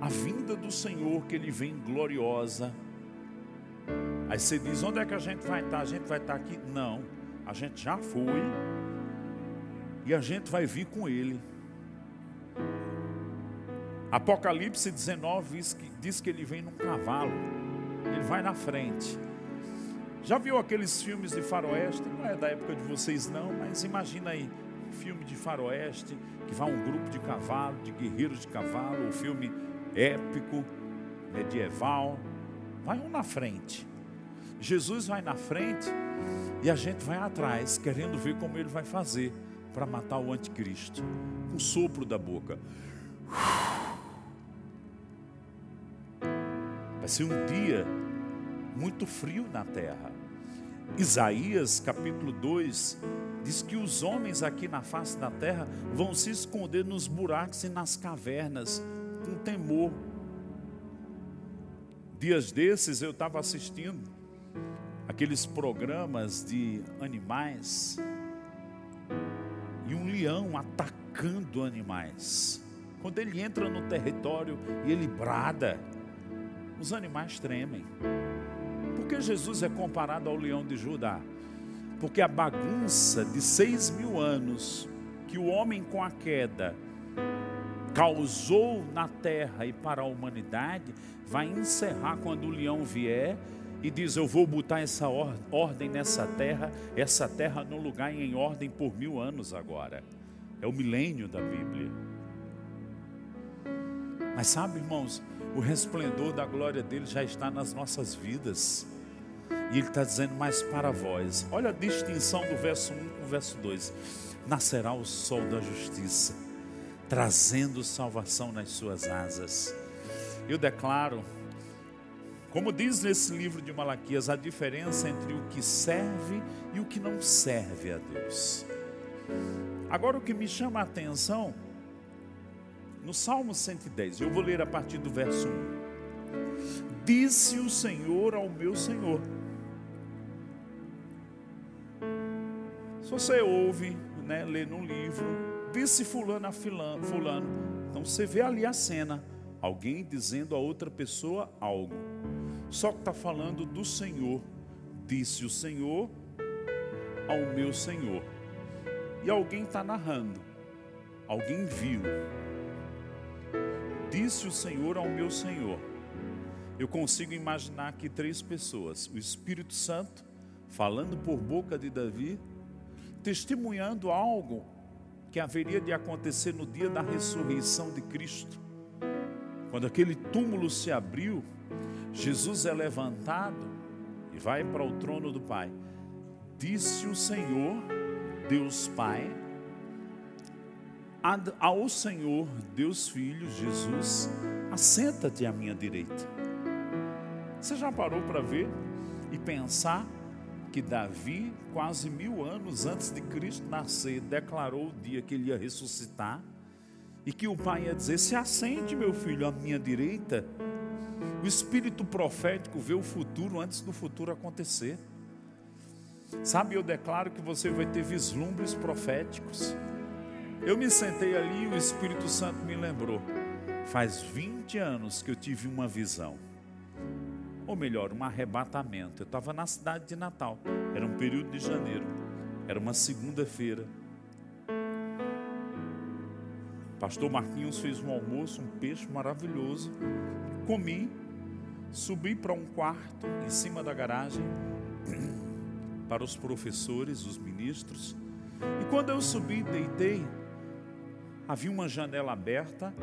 A vinda do Senhor, que Ele vem gloriosa. Aí você diz: onde é que a gente vai estar? A gente vai estar aqui? Não, a gente já foi e a gente vai vir com Ele. Apocalipse 19 diz que, diz que ele vem num cavalo, ele vai na frente. Já viu aqueles filmes de faroeste? Não é da época de vocês não, mas imagina aí, filme de faroeste, que vai um grupo de cavalo, de guerreiros de cavalo, um filme épico, medieval, vai um na frente. Jesus vai na frente e a gente vai atrás, querendo ver como ele vai fazer para matar o anticristo, com o sopro da boca. Vai ser um dia muito frio na terra. Isaías capítulo 2 diz que os homens aqui na face da terra vão se esconder nos buracos e nas cavernas com temor. Dias desses eu estava assistindo aqueles programas de animais e um leão atacando animais. Quando ele entra no território e ele brada, os animais tremem. Por que Jesus é comparado ao leão de Judá? Porque a bagunça de seis mil anos que o homem com a queda causou na terra e para a humanidade vai encerrar quando o leão vier e diz: Eu vou botar essa ordem nessa terra, essa terra no lugar e em ordem por mil anos agora. É o milênio da Bíblia. Mas sabe, irmãos, o resplendor da glória dele já está nas nossas vidas. E ele está dizendo mais para vós. Olha a distinção do verso 1 com o verso 2. Nascerá o sol da justiça, trazendo salvação nas suas asas. Eu declaro, como diz nesse livro de Malaquias, a diferença entre o que serve e o que não serve a Deus. Agora, o que me chama a atenção no Salmo 110, eu vou ler a partir do verso 1. Disse o Senhor ao meu Senhor. Se você ouve, né, lê num livro, disse fulano a fulano, então você vê ali a cena, alguém dizendo a outra pessoa algo. Só que está falando do Senhor. Disse o Senhor ao meu Senhor. E alguém está narrando. Alguém viu Disse o Senhor ao meu Senhor. Eu consigo imaginar aqui três pessoas: o Espírito Santo falando por boca de Davi, testemunhando algo que haveria de acontecer no dia da ressurreição de Cristo. Quando aquele túmulo se abriu, Jesus é levantado e vai para o trono do Pai. Disse o Senhor, Deus Pai, ao Senhor, Deus Filho, Jesus, assenta-te à minha direita. Você já parou para ver e pensar que Davi, quase mil anos antes de Cristo nascer, declarou o dia que ele ia ressuscitar e que o pai ia dizer: Se assente, meu filho, à minha direita. O espírito profético vê o futuro antes do futuro acontecer. Sabe, eu declaro que você vai ter vislumbres proféticos. Eu me sentei ali e o Espírito Santo me lembrou. Faz 20 anos que eu tive uma visão. ou melhor, um arrebatamento. Eu estava na cidade de Natal, era um período de janeiro, era uma segunda-feira. Pastor Marquinhos fez um almoço, um peixe maravilhoso. Comi, subi para um quarto em cima da garagem para os professores, os ministros. E quando eu subi, deitei, havia uma janela aberta.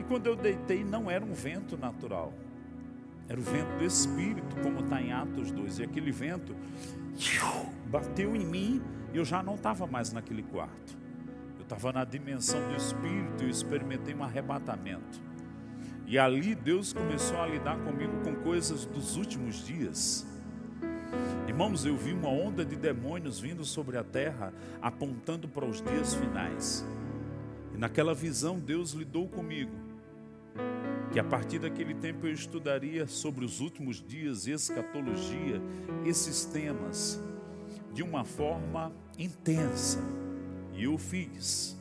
E quando eu deitei, não era um vento natural, era o vento do Espírito, como está em Atos 2. E aquele vento bateu em mim e eu já não estava mais naquele quarto estava na dimensão do Espírito e experimentei um arrebatamento. E ali Deus começou a lidar comigo com coisas dos últimos dias. Irmãos, eu vi uma onda de demônios vindo sobre a terra, apontando para os dias finais. E naquela visão Deus lidou comigo. Que a partir daquele tempo eu estudaria sobre os últimos dias, escatologia, esses temas, de uma forma intensa e eu fiz.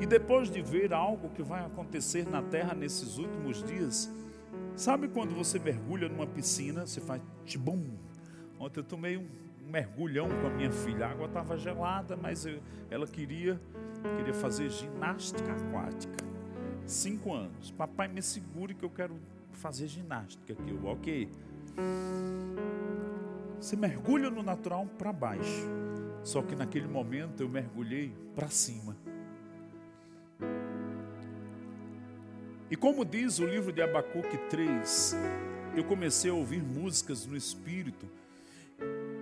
E depois de ver algo que vai acontecer na terra nesses últimos dias, sabe quando você mergulha numa piscina, você faz tibum. Ontem eu tomei um mergulhão com a minha filha, a água estava gelada, mas eu, ela queria, queria fazer ginástica aquática. Cinco anos. Papai me segure que eu quero fazer ginástica aqui. Eu, ok. Você mergulha no natural para baixo. Só que naquele momento eu mergulhei para cima. E como diz o livro de Abacuque 3, eu comecei a ouvir músicas no espírito,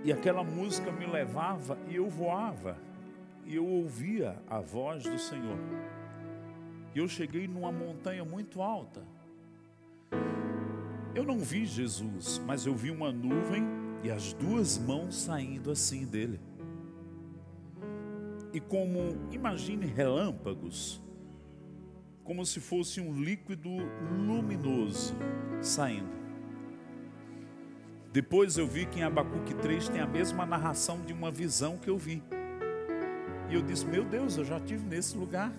e aquela música me levava e eu voava, e eu ouvia a voz do Senhor. E eu cheguei numa montanha muito alta. Eu não vi Jesus, mas eu vi uma nuvem e as duas mãos saindo assim dele e como, imagine relâmpagos, como se fosse um líquido luminoso saindo. Depois eu vi que em Abacuque 3 tem a mesma narração de uma visão que eu vi. E eu disse: Meu Deus, eu já estive nesse lugar.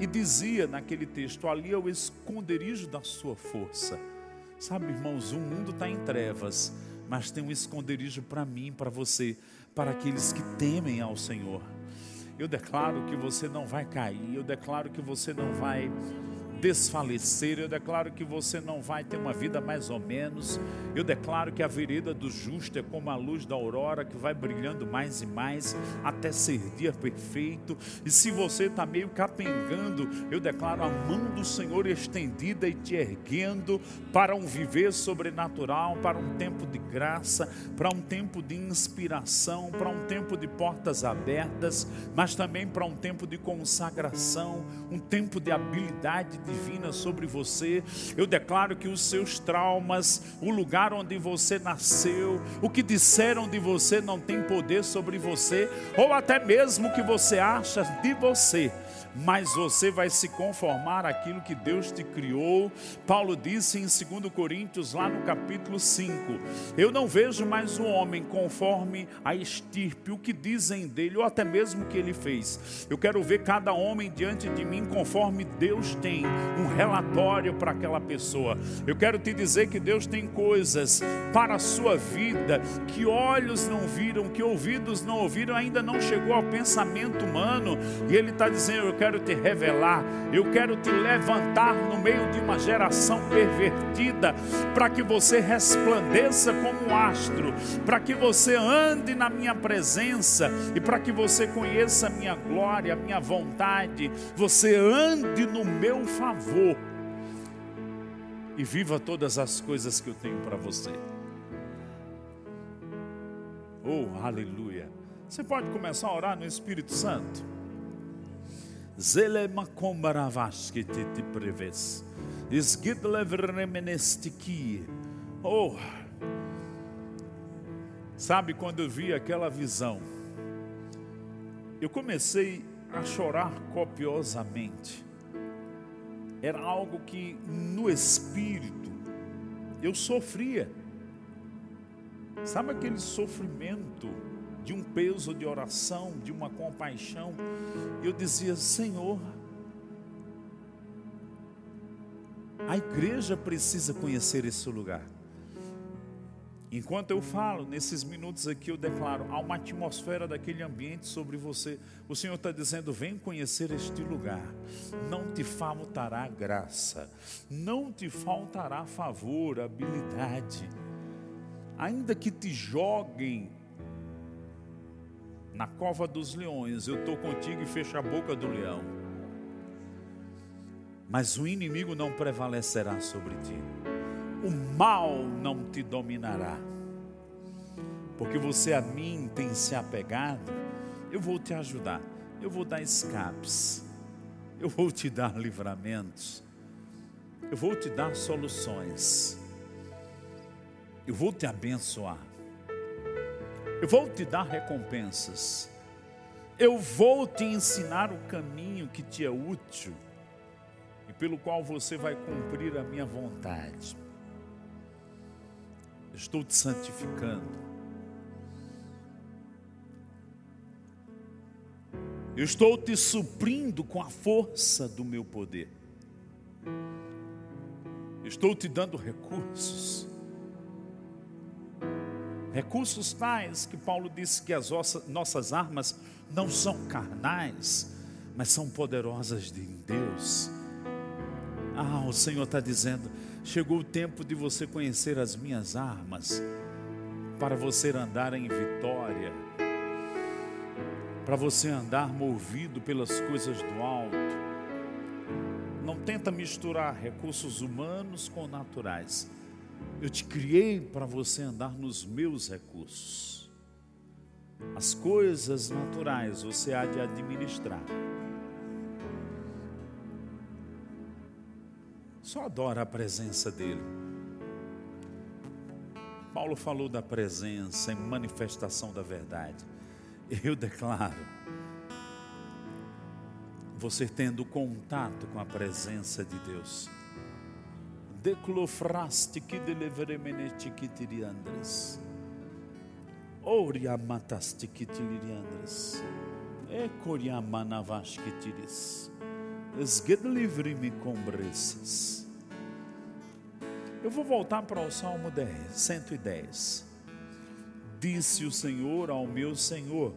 E dizia naquele texto: Ali é o esconderijo da sua força. Sabe, irmãos, o mundo está em trevas, mas tem um esconderijo para mim, para você para aqueles que temem ao Senhor. Eu declaro que você não vai cair, eu declaro que você não vai desfalecer, eu declaro que você não vai ter uma vida mais ou menos, eu declaro que a vereda do justo é como a luz da aurora que vai brilhando mais e mais até ser dia perfeito, e se você está meio capengando, eu declaro a mão do Senhor estendida e te erguendo para um viver sobrenatural, para um tempo de graça, para um tempo de inspiração, para um tempo de portas abertas, mas também para um tempo de consagração, um tempo de habilidade divina sobre você. Eu declaro que os seus traumas, o lugar onde você nasceu, o que disseram de você não tem poder sobre você, ou até mesmo o que você acha de você mas você vai se conformar àquilo que Deus te criou. Paulo disse em 2 Coríntios, lá no capítulo 5: Eu não vejo mais o homem conforme a estirpe, o que dizem dele, ou até mesmo o que ele fez. Eu quero ver cada homem diante de mim conforme Deus tem um relatório para aquela pessoa. Eu quero te dizer que Deus tem coisas para a sua vida que olhos não viram, que ouvidos não ouviram, ainda não chegou ao pensamento humano, e Ele está dizendo: Eu quero quero te revelar, eu quero te levantar no meio de uma geração pervertida, para que você resplandeça como um astro, para que você ande na minha presença e para que você conheça a minha glória, a minha vontade, você ande no meu favor e viva todas as coisas que eu tenho para você. Oh, aleluia. Você pode começar a orar no Espírito Santo. Oh! Sabe quando eu vi aquela visão? Eu comecei a chorar copiosamente. Era algo que no espírito eu sofria. Sabe aquele sofrimento de um peso de oração, de uma compaixão. Eu dizia: Senhor, A igreja precisa conhecer esse lugar. Enquanto eu falo, nesses minutos aqui eu declaro, há uma atmosfera daquele ambiente sobre você. O Senhor está dizendo: vem conhecer este lugar. Não te faltará graça, não te faltará favor, habilidade. Ainda que te joguem na cova dos leões, eu estou contigo e fecho a boca do leão. Mas o inimigo não prevalecerá sobre ti. O mal não te dominará. Porque você a mim tem se apegado, eu vou te ajudar, eu vou dar escapes, eu vou te dar livramentos, eu vou te dar soluções, eu vou te abençoar, eu vou te dar recompensas, eu vou te ensinar o caminho que te é útil e pelo qual você vai cumprir a minha vontade estou te santificando. Eu estou te suprindo com a força do meu poder. Estou te dando recursos. Recursos tais que Paulo disse que as nossas armas não são carnais, mas são poderosas em Deus. Ah, o Senhor está dizendo: Chegou o tempo de você conhecer as minhas armas, para você andar em vitória, para você andar movido pelas coisas do alto. Não tenta misturar recursos humanos com naturais. Eu te criei para você andar nos meus recursos. As coisas naturais você há de administrar. Só adora a presença dele. Paulo falou da presença e manifestação da verdade. Eu declaro, você tendo contato com a presença de Deus. Declofraste que deleveremenete que tiriandres. Ouria mataste que tiriandres. E coriamanavas que tiris. Esguedlivre-me com breças. Eu vou voltar para o Salmo 10, 110. Disse o Senhor ao meu Senhor: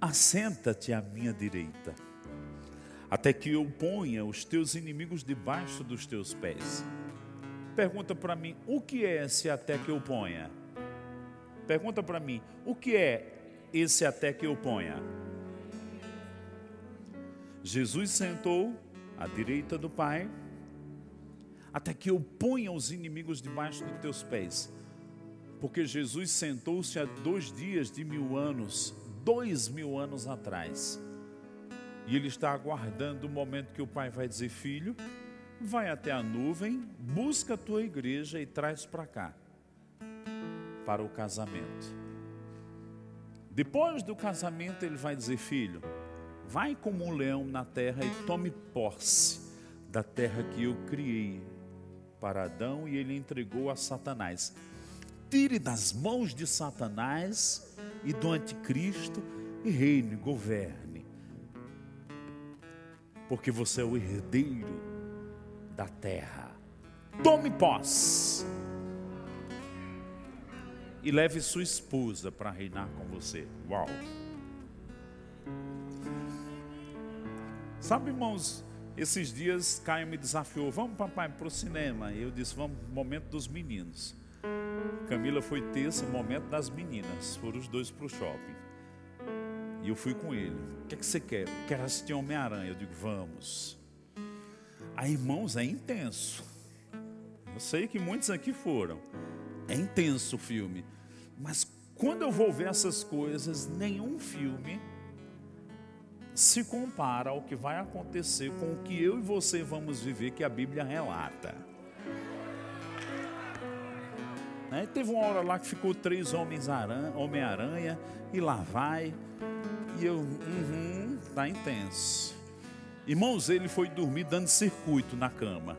Assenta-te à minha direita, até que eu ponha os teus inimigos debaixo dos teus pés. Pergunta para mim: o que é esse até que eu ponha? Pergunta para mim: o que é esse até que eu ponha? Jesus sentou à direita do Pai, até que eu ponha os inimigos debaixo dos teus pés. Porque Jesus sentou-se há dois dias de mil anos, dois mil anos atrás. E ele está aguardando o momento que o Pai vai dizer: Filho, vai até a nuvem, busca a tua igreja e traz para cá, para o casamento. Depois do casamento, ele vai dizer: Filho, Vai como um leão na terra e tome posse da terra que eu criei para Adão e ele entregou a Satanás. Tire das mãos de Satanás e do anticristo e reine, governe. Porque você é o herdeiro da terra. Tome posse. E leve sua esposa para reinar com você. Uau! Sabe, irmãos, esses dias Caio me desafiou, vamos papai para o cinema. Eu disse, vamos, momento dos meninos. Camila foi terça, momento das meninas. Foram os dois para o shopping. E eu fui com ele. O que, é que você quer? Quero assistir Homem-Aranha. Eu digo, vamos. Aí, irmãos, é intenso. Eu sei que muitos aqui foram. É intenso o filme. Mas quando eu vou ver essas coisas, nenhum filme se compara ao que vai acontecer com o que eu e você vamos viver, que a Bíblia relata. Teve uma hora lá que ficou três homens Homem-Aranha, e lá vai, eu, uhum, tá intenso. Irmãos, ele foi dormir dando circuito na cama.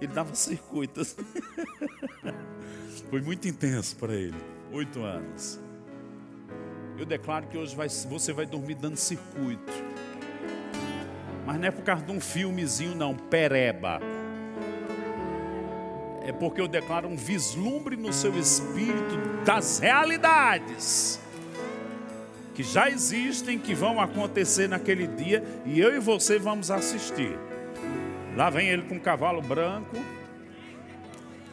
Ele dava circuitos. foi muito intenso para ele. Oito anos. Eu declaro que hoje vai, você vai dormir dando circuito. Mas não é por causa de um filmezinho, não. Pereba. é porque eu declaro um vislumbre no seu espírito das realidades que já existem, que vão acontecer naquele dia, e eu e você vamos assistir. Lá vem ele com um cavalo branco,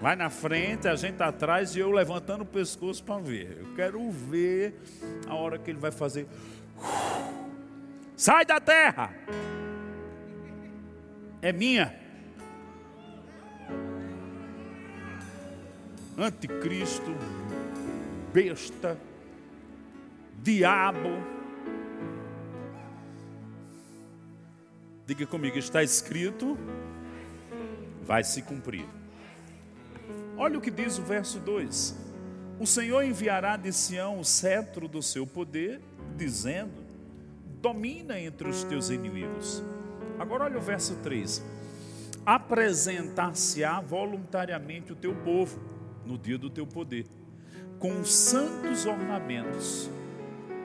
Vai na frente, a gente atrás e eu levantando o pescoço para ver. Eu quero ver a hora que ele vai fazer. Sai da terra! É minha. Anticristo, besta, diabo. Diga comigo, está escrito, vai se cumprir. Olha o que diz o verso 2: O Senhor enviará de Sião o cetro do seu poder, dizendo: Domina entre os teus inimigos. Agora olha o verso 3: Apresentar-se-á voluntariamente o teu povo no dia do teu poder, com santos ornamentos,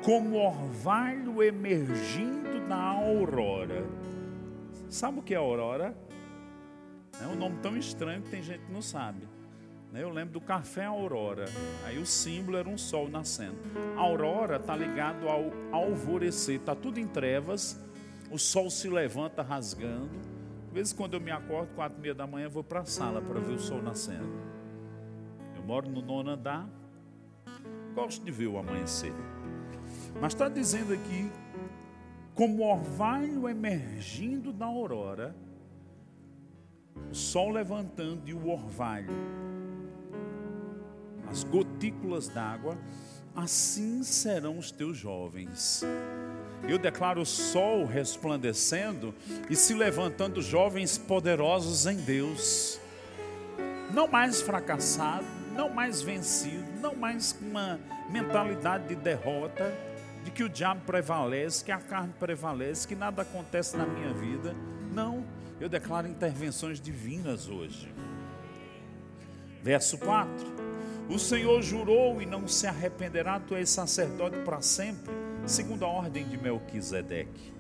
como orvalho emergindo na aurora. Sabe o que é aurora? É um nome tão estranho que tem gente que não sabe. Né? Eu lembro do café Aurora. Aí o símbolo era um sol nascendo. Aurora está ligado ao alvorecer. Está tudo em trevas. O sol se levanta rasgando. Às vezes quando eu me acordo, quatro e meia da manhã, vou para a sala para ver o sol nascendo. Eu moro no nono andar. Gosto de ver o amanhecer. Mas está dizendo aqui, como orvalho emergindo da aurora, o sol levantando e o orvalho as gotículas d'água, assim serão os teus jovens. Eu declaro o sol resplandecendo e se levantando jovens poderosos em Deus. Não mais fracassado, não mais vencido, não mais com uma mentalidade de derrota, de que o diabo prevalece, que a carne prevalece, que nada acontece na minha vida. Não, eu declaro intervenções divinas hoje. Verso 4 o Senhor jurou e não se arrependerá, tu és sacerdote para sempre, segundo a ordem de Melquisedeque.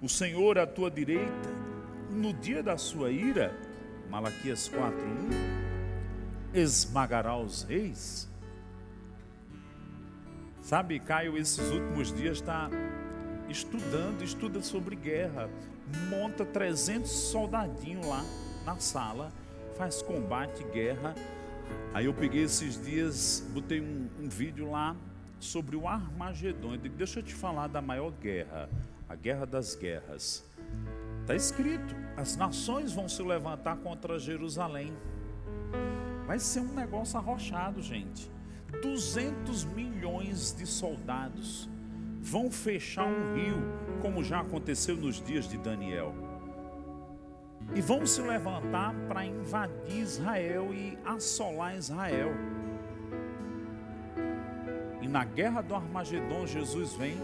O Senhor à tua direita, no dia da sua ira, Malaquias 4:1, esmagará os reis. Sabe, Caio, esses últimos dias está estudando, estuda sobre guerra, monta 300 soldadinhos lá na sala, faz combate, guerra Aí eu peguei esses dias, botei um, um vídeo lá sobre o Armagedon. Eu deixa eu te falar da maior guerra, a guerra das guerras. Está escrito: as nações vão se levantar contra Jerusalém. Vai ser um negócio arrochado, gente. 200 milhões de soldados vão fechar um rio, como já aconteceu nos dias de Daniel e vão se levantar para invadir Israel e assolar Israel. E na guerra do Armagedon, Jesus vem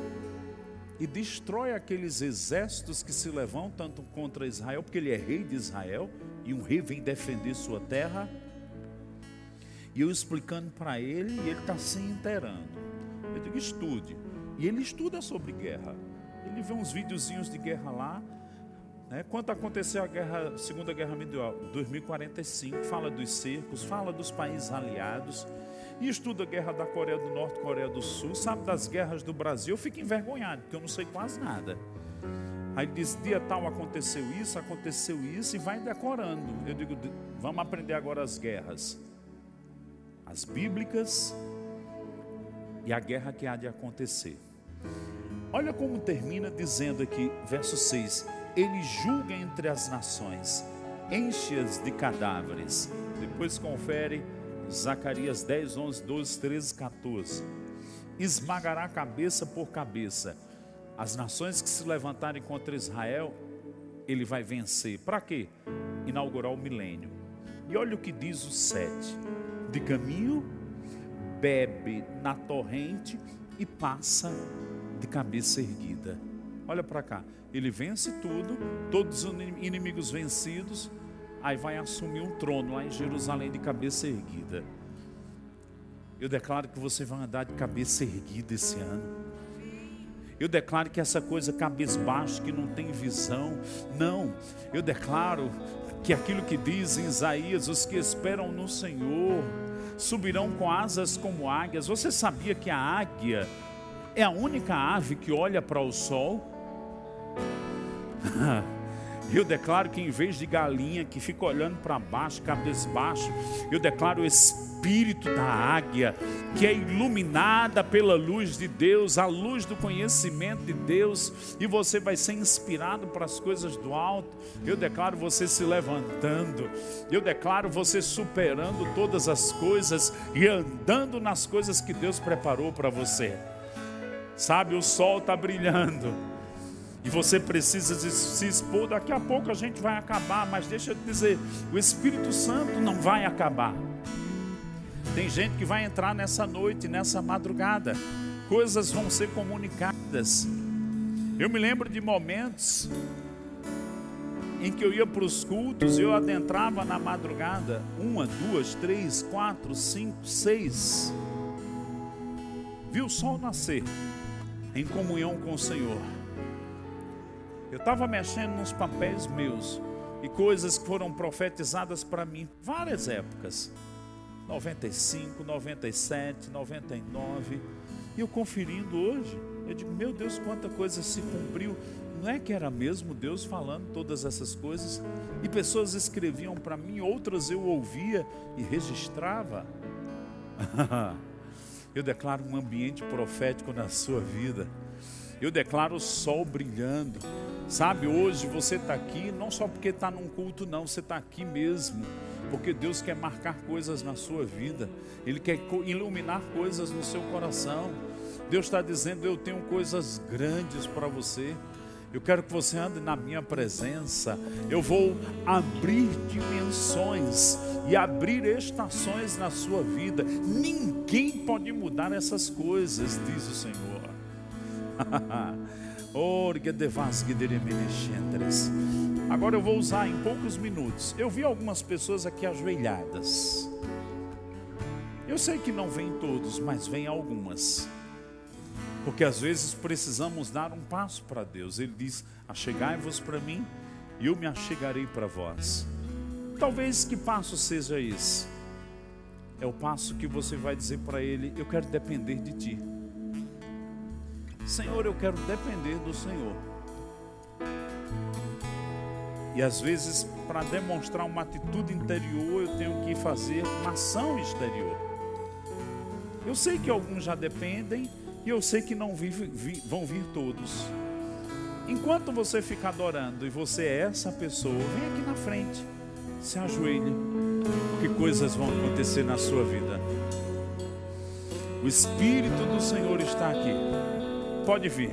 e destrói aqueles exércitos que se levantam contra Israel, porque ele é rei de Israel e um rei vem defender sua terra. E eu explicando para ele, e ele está se inteirando. Eu digo, estude. E ele estuda sobre guerra. Ele vê uns videozinhos de guerra lá. Né? Quando aconteceu a guerra, Segunda Guerra Mundial, 2045, fala dos cercos, fala dos países aliados, e estuda a guerra da Coreia do Norte, Coreia do Sul, sabe das guerras do Brasil, eu fico envergonhado, porque eu não sei quase nada. Aí diz, dia tal aconteceu isso, aconteceu isso, e vai decorando. Eu digo, vamos aprender agora as guerras. As bíblicas e a guerra que há de acontecer. Olha como termina dizendo aqui, verso 6 ele julga entre as nações, enche-as de cadáveres. Depois confere Zacarias 10, 11, 12, 13, 14. Esmagará cabeça por cabeça. As nações que se levantarem contra Israel, ele vai vencer. Para quê? Inaugurar o milênio. E olha o que diz o 7. De caminho, bebe na torrente e passa de cabeça erguida. Olha para cá. Ele vence tudo, todos os inimigos vencidos, aí vai assumir um trono lá em Jerusalém de cabeça erguida. Eu declaro que você vai andar de cabeça erguida esse ano. Eu declaro que essa coisa cabisbaixo, que não tem visão, não. Eu declaro que aquilo que diz em Isaías, os que esperam no Senhor subirão com asas como águias. Você sabia que a águia é a única ave que olha para o sol? Eu declaro que em vez de galinha que fica olhando para baixo, cabeça baixo, eu declaro o espírito da águia, que é iluminada pela luz de Deus, a luz do conhecimento de Deus, e você vai ser inspirado para as coisas do alto. Eu declaro você se levantando, eu declaro você superando todas as coisas e andando nas coisas que Deus preparou para você. Sabe, o sol está brilhando e você precisa se expor. Daqui a pouco a gente vai acabar, mas deixa eu te dizer: o Espírito Santo não vai acabar. Tem gente que vai entrar nessa noite, nessa madrugada, coisas vão ser comunicadas. Eu me lembro de momentos em que eu ia para os cultos e eu adentrava na madrugada, uma, duas, três, quatro, cinco, seis. Vi o sol nascer em comunhão com o Senhor. Eu estava mexendo nos papéis meus e coisas que foram profetizadas para mim várias épocas. 95, 97, 99. E eu conferindo hoje, eu digo, meu Deus, quanta coisa se cumpriu. Não é que era mesmo Deus falando todas essas coisas? E pessoas escreviam para mim, outras eu ouvia e registrava. eu declaro um ambiente profético na sua vida. Eu declaro o sol brilhando. Sabe, hoje você está aqui não só porque está num culto, não, você está aqui mesmo. Porque Deus quer marcar coisas na sua vida, Ele quer iluminar coisas no seu coração. Deus está dizendo: Eu tenho coisas grandes para você. Eu quero que você ande na minha presença. Eu vou abrir dimensões e abrir estações na sua vida. Ninguém pode mudar essas coisas, diz o Senhor. Agora eu vou usar em poucos minutos. Eu vi algumas pessoas aqui ajoelhadas. Eu sei que não vêm todos, mas vêm algumas. Porque às vezes precisamos dar um passo para Deus. Ele diz: Achegai-vos para mim, e eu me achegarei para vós. Talvez que passo seja esse? É o passo que você vai dizer para Ele: Eu quero depender de Ti. Senhor, eu quero depender do Senhor. E às vezes, para demonstrar uma atitude interior, eu tenho que fazer uma ação exterior. Eu sei que alguns já dependem, e eu sei que não vão vir todos. Enquanto você fica adorando e você é essa pessoa, vem aqui na frente, se ajoelhe, porque coisas vão acontecer na sua vida. O Espírito do Senhor está aqui. Pode vir.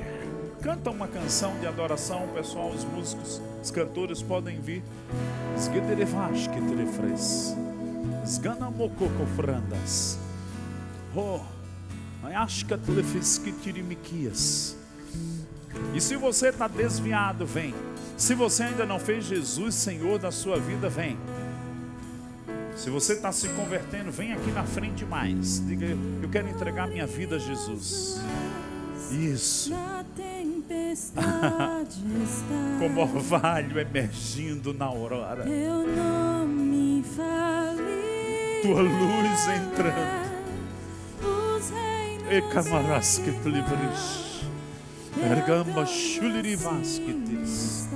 Canta uma canção de adoração, pessoal, os músicos, os cantores podem vir. Esguederevas que telefres. Esganamococofrandas. Oh, Ayashka telefiski tirimiquias. E se você está desviado, vem. Se você ainda não fez Jesus Senhor da sua vida, vem. Se você está se convertendo, vem aqui na frente mais. Diga, eu quero entregar minha vida a Jesus. Isso. Como orvalho emergindo na aurora. Tua luz entrando. E camaras que te livres. Ergamba chulirivasquites.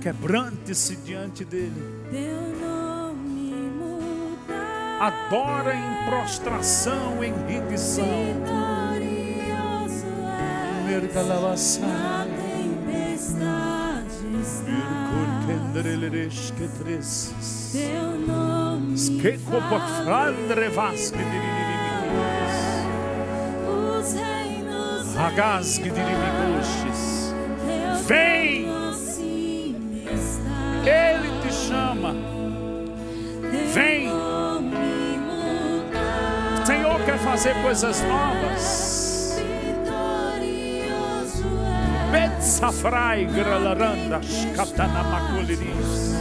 Quebrante-se diante dele. Adora em prostração, em rendição Na tempestade Teu nome Os reinos Ragasque dirimigoches. Vem! Ele te chama. Vem! O Senhor quer fazer coisas novas. Betsafrai gralaranda skatana makuliris.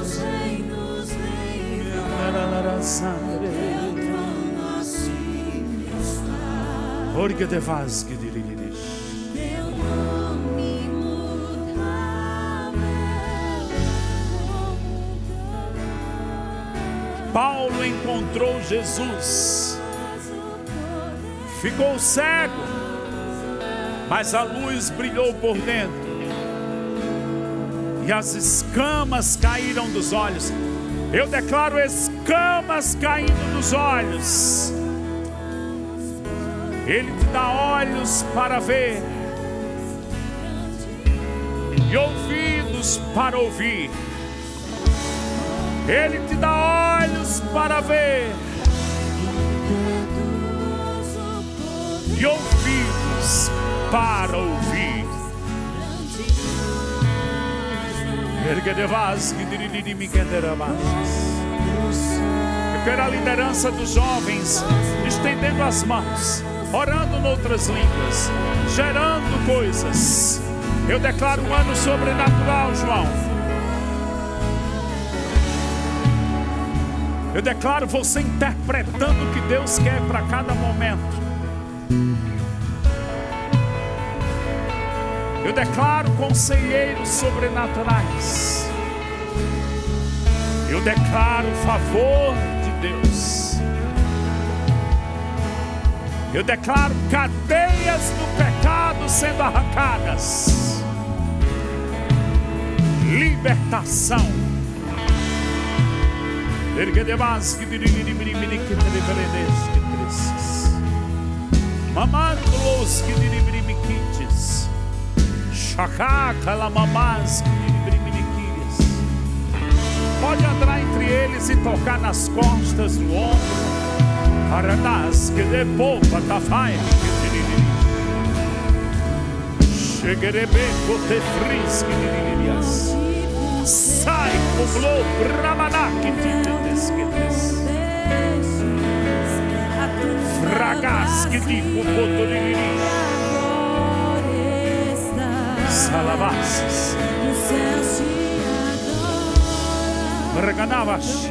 Os reinos vêm Teu trono acima está Orgue de vasque de Encontrou Jesus, ficou cego, mas a luz brilhou por dentro, e as escamas caíram dos olhos. Eu declaro escamas caindo dos olhos. Ele te dá olhos para ver e ouvidos para ouvir. Ele te dá olhos para ver e ouvidos para ouvir. Eu quero a liderança dos jovens estendendo as mãos, orando noutras línguas, gerando coisas. Eu declaro um ano sobrenatural, João. Eu declaro você interpretando o que Deus quer para cada momento. Eu declaro conselheiros sobrenaturais. Eu declaro o favor de Deus. Eu declaro cadeias do pecado sendo arrancadas. Libertação. Que dirimirimiri que televeredes que tristes. Mamando-los que dirimiriquites. Chacaca la mamás que dirimiriquires. Pode andar entre eles e tocar nas costas, no ombro. Paradas que de popa tafaia que dirimiri. Cheguerebe cote fris que dirimirias. Sai como bramaná que te desquetes. Fragas que tipo potoriri. Salavasses. Reganavas.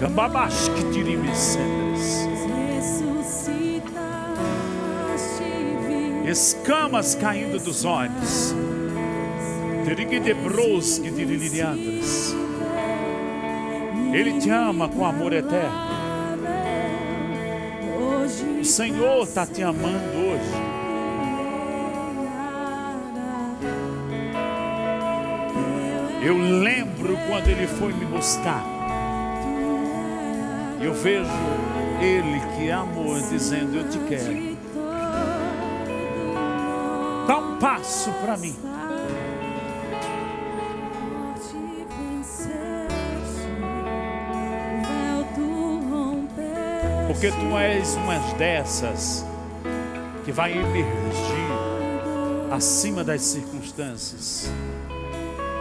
Gambabash que dirimisendes. Escamas caindo dos olhos. Terigidebros que diriliandres. Ele te ama com amor eterno. O Senhor está te amando hoje. Eu lembro quando Ele foi me buscar. Eu vejo Ele que amor dizendo: Eu te quero. Dá um passo para mim. Porque tu és uma dessas que vai emergir acima das circunstâncias.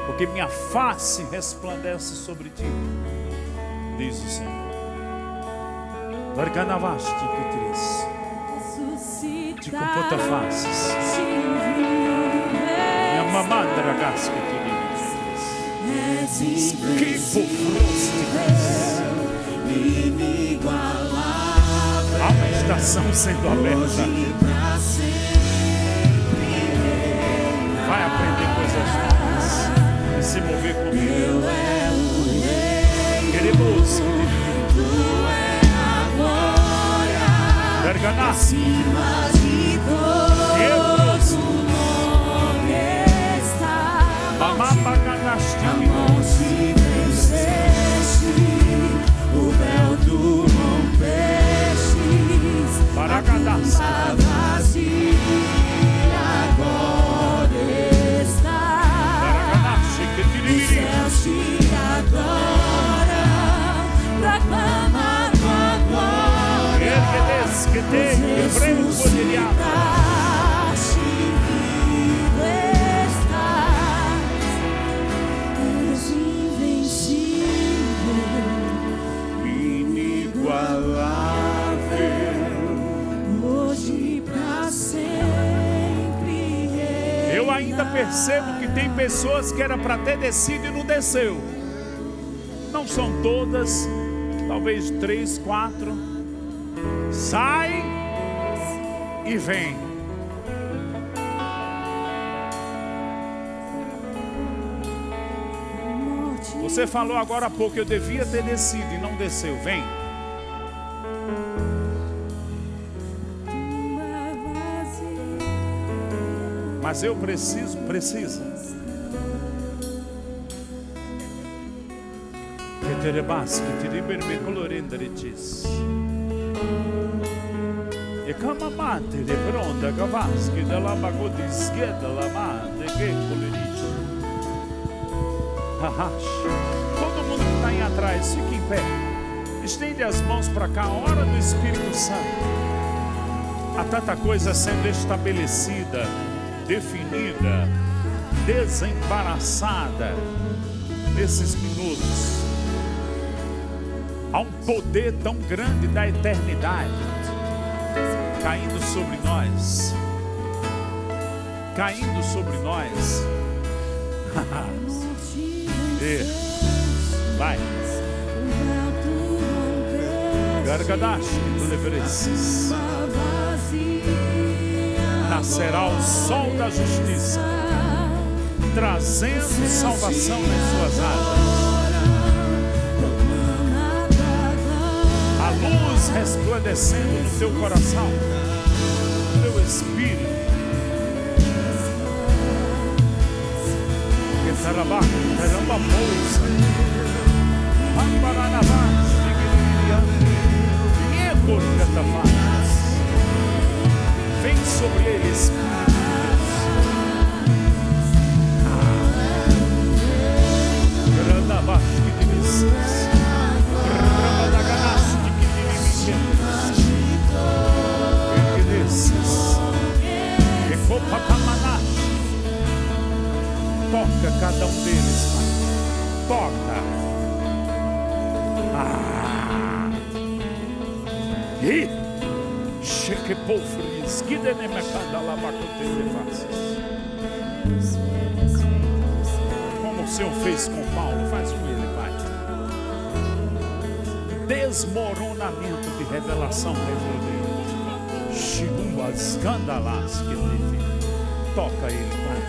Porque minha face resplandece sobre ti, diz o Senhor. Varganavaste que de cupota faces, minha mamandra gasca que diz, que pofroste Há estação sendo aberta. Vai aprender coisas novas e se mover comigo. Queremos Verganassi. Que tiriri. Erguedes que percebo que tem pessoas que era para ter descido e não desceu. Não são todas, talvez três, quatro. Sai e vem. Você falou agora há pouco, eu devia ter descido e não desceu. Vem. Mas eu preciso, precisa. Que terebas, que teriberme colorenderitis. E camamate de fronda cavaschi della bagodischieda la mande che colerice. Todo mundo que está aí atrás, fique em pé. Estende as mãos para cá, hora do Espírito Santo. Há tanta coisa sendo estabelecida, definida, desembaraçada nesses minutos. Há um poder tão grande da eternidade caindo sobre nós. Caindo sobre nós. e, vai. Gargadash que tu levereces. Nascerá o sol da justiça, trazendo salvação nas suas asas. A luz resplandecendo no teu coração, no teu espírito. Que sarabá, caramba, bolsa. Ambaranavá, Vem sobre eles, Grande abaixo que divisas. Rabadaganaste que divisas. E copacamanaste. Toca cada um deles, Pai. Toca. Ah. E cheque pofres, que labacote Como o Senhor fez com Paulo, faz com ele, Pai. Desmoronamento de revelação dentro dele. Shigumba escandalas que teve. Toca ele, Pai.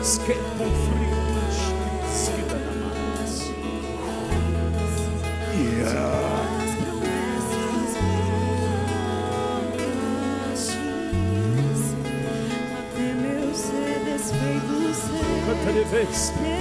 Esquepa o ser.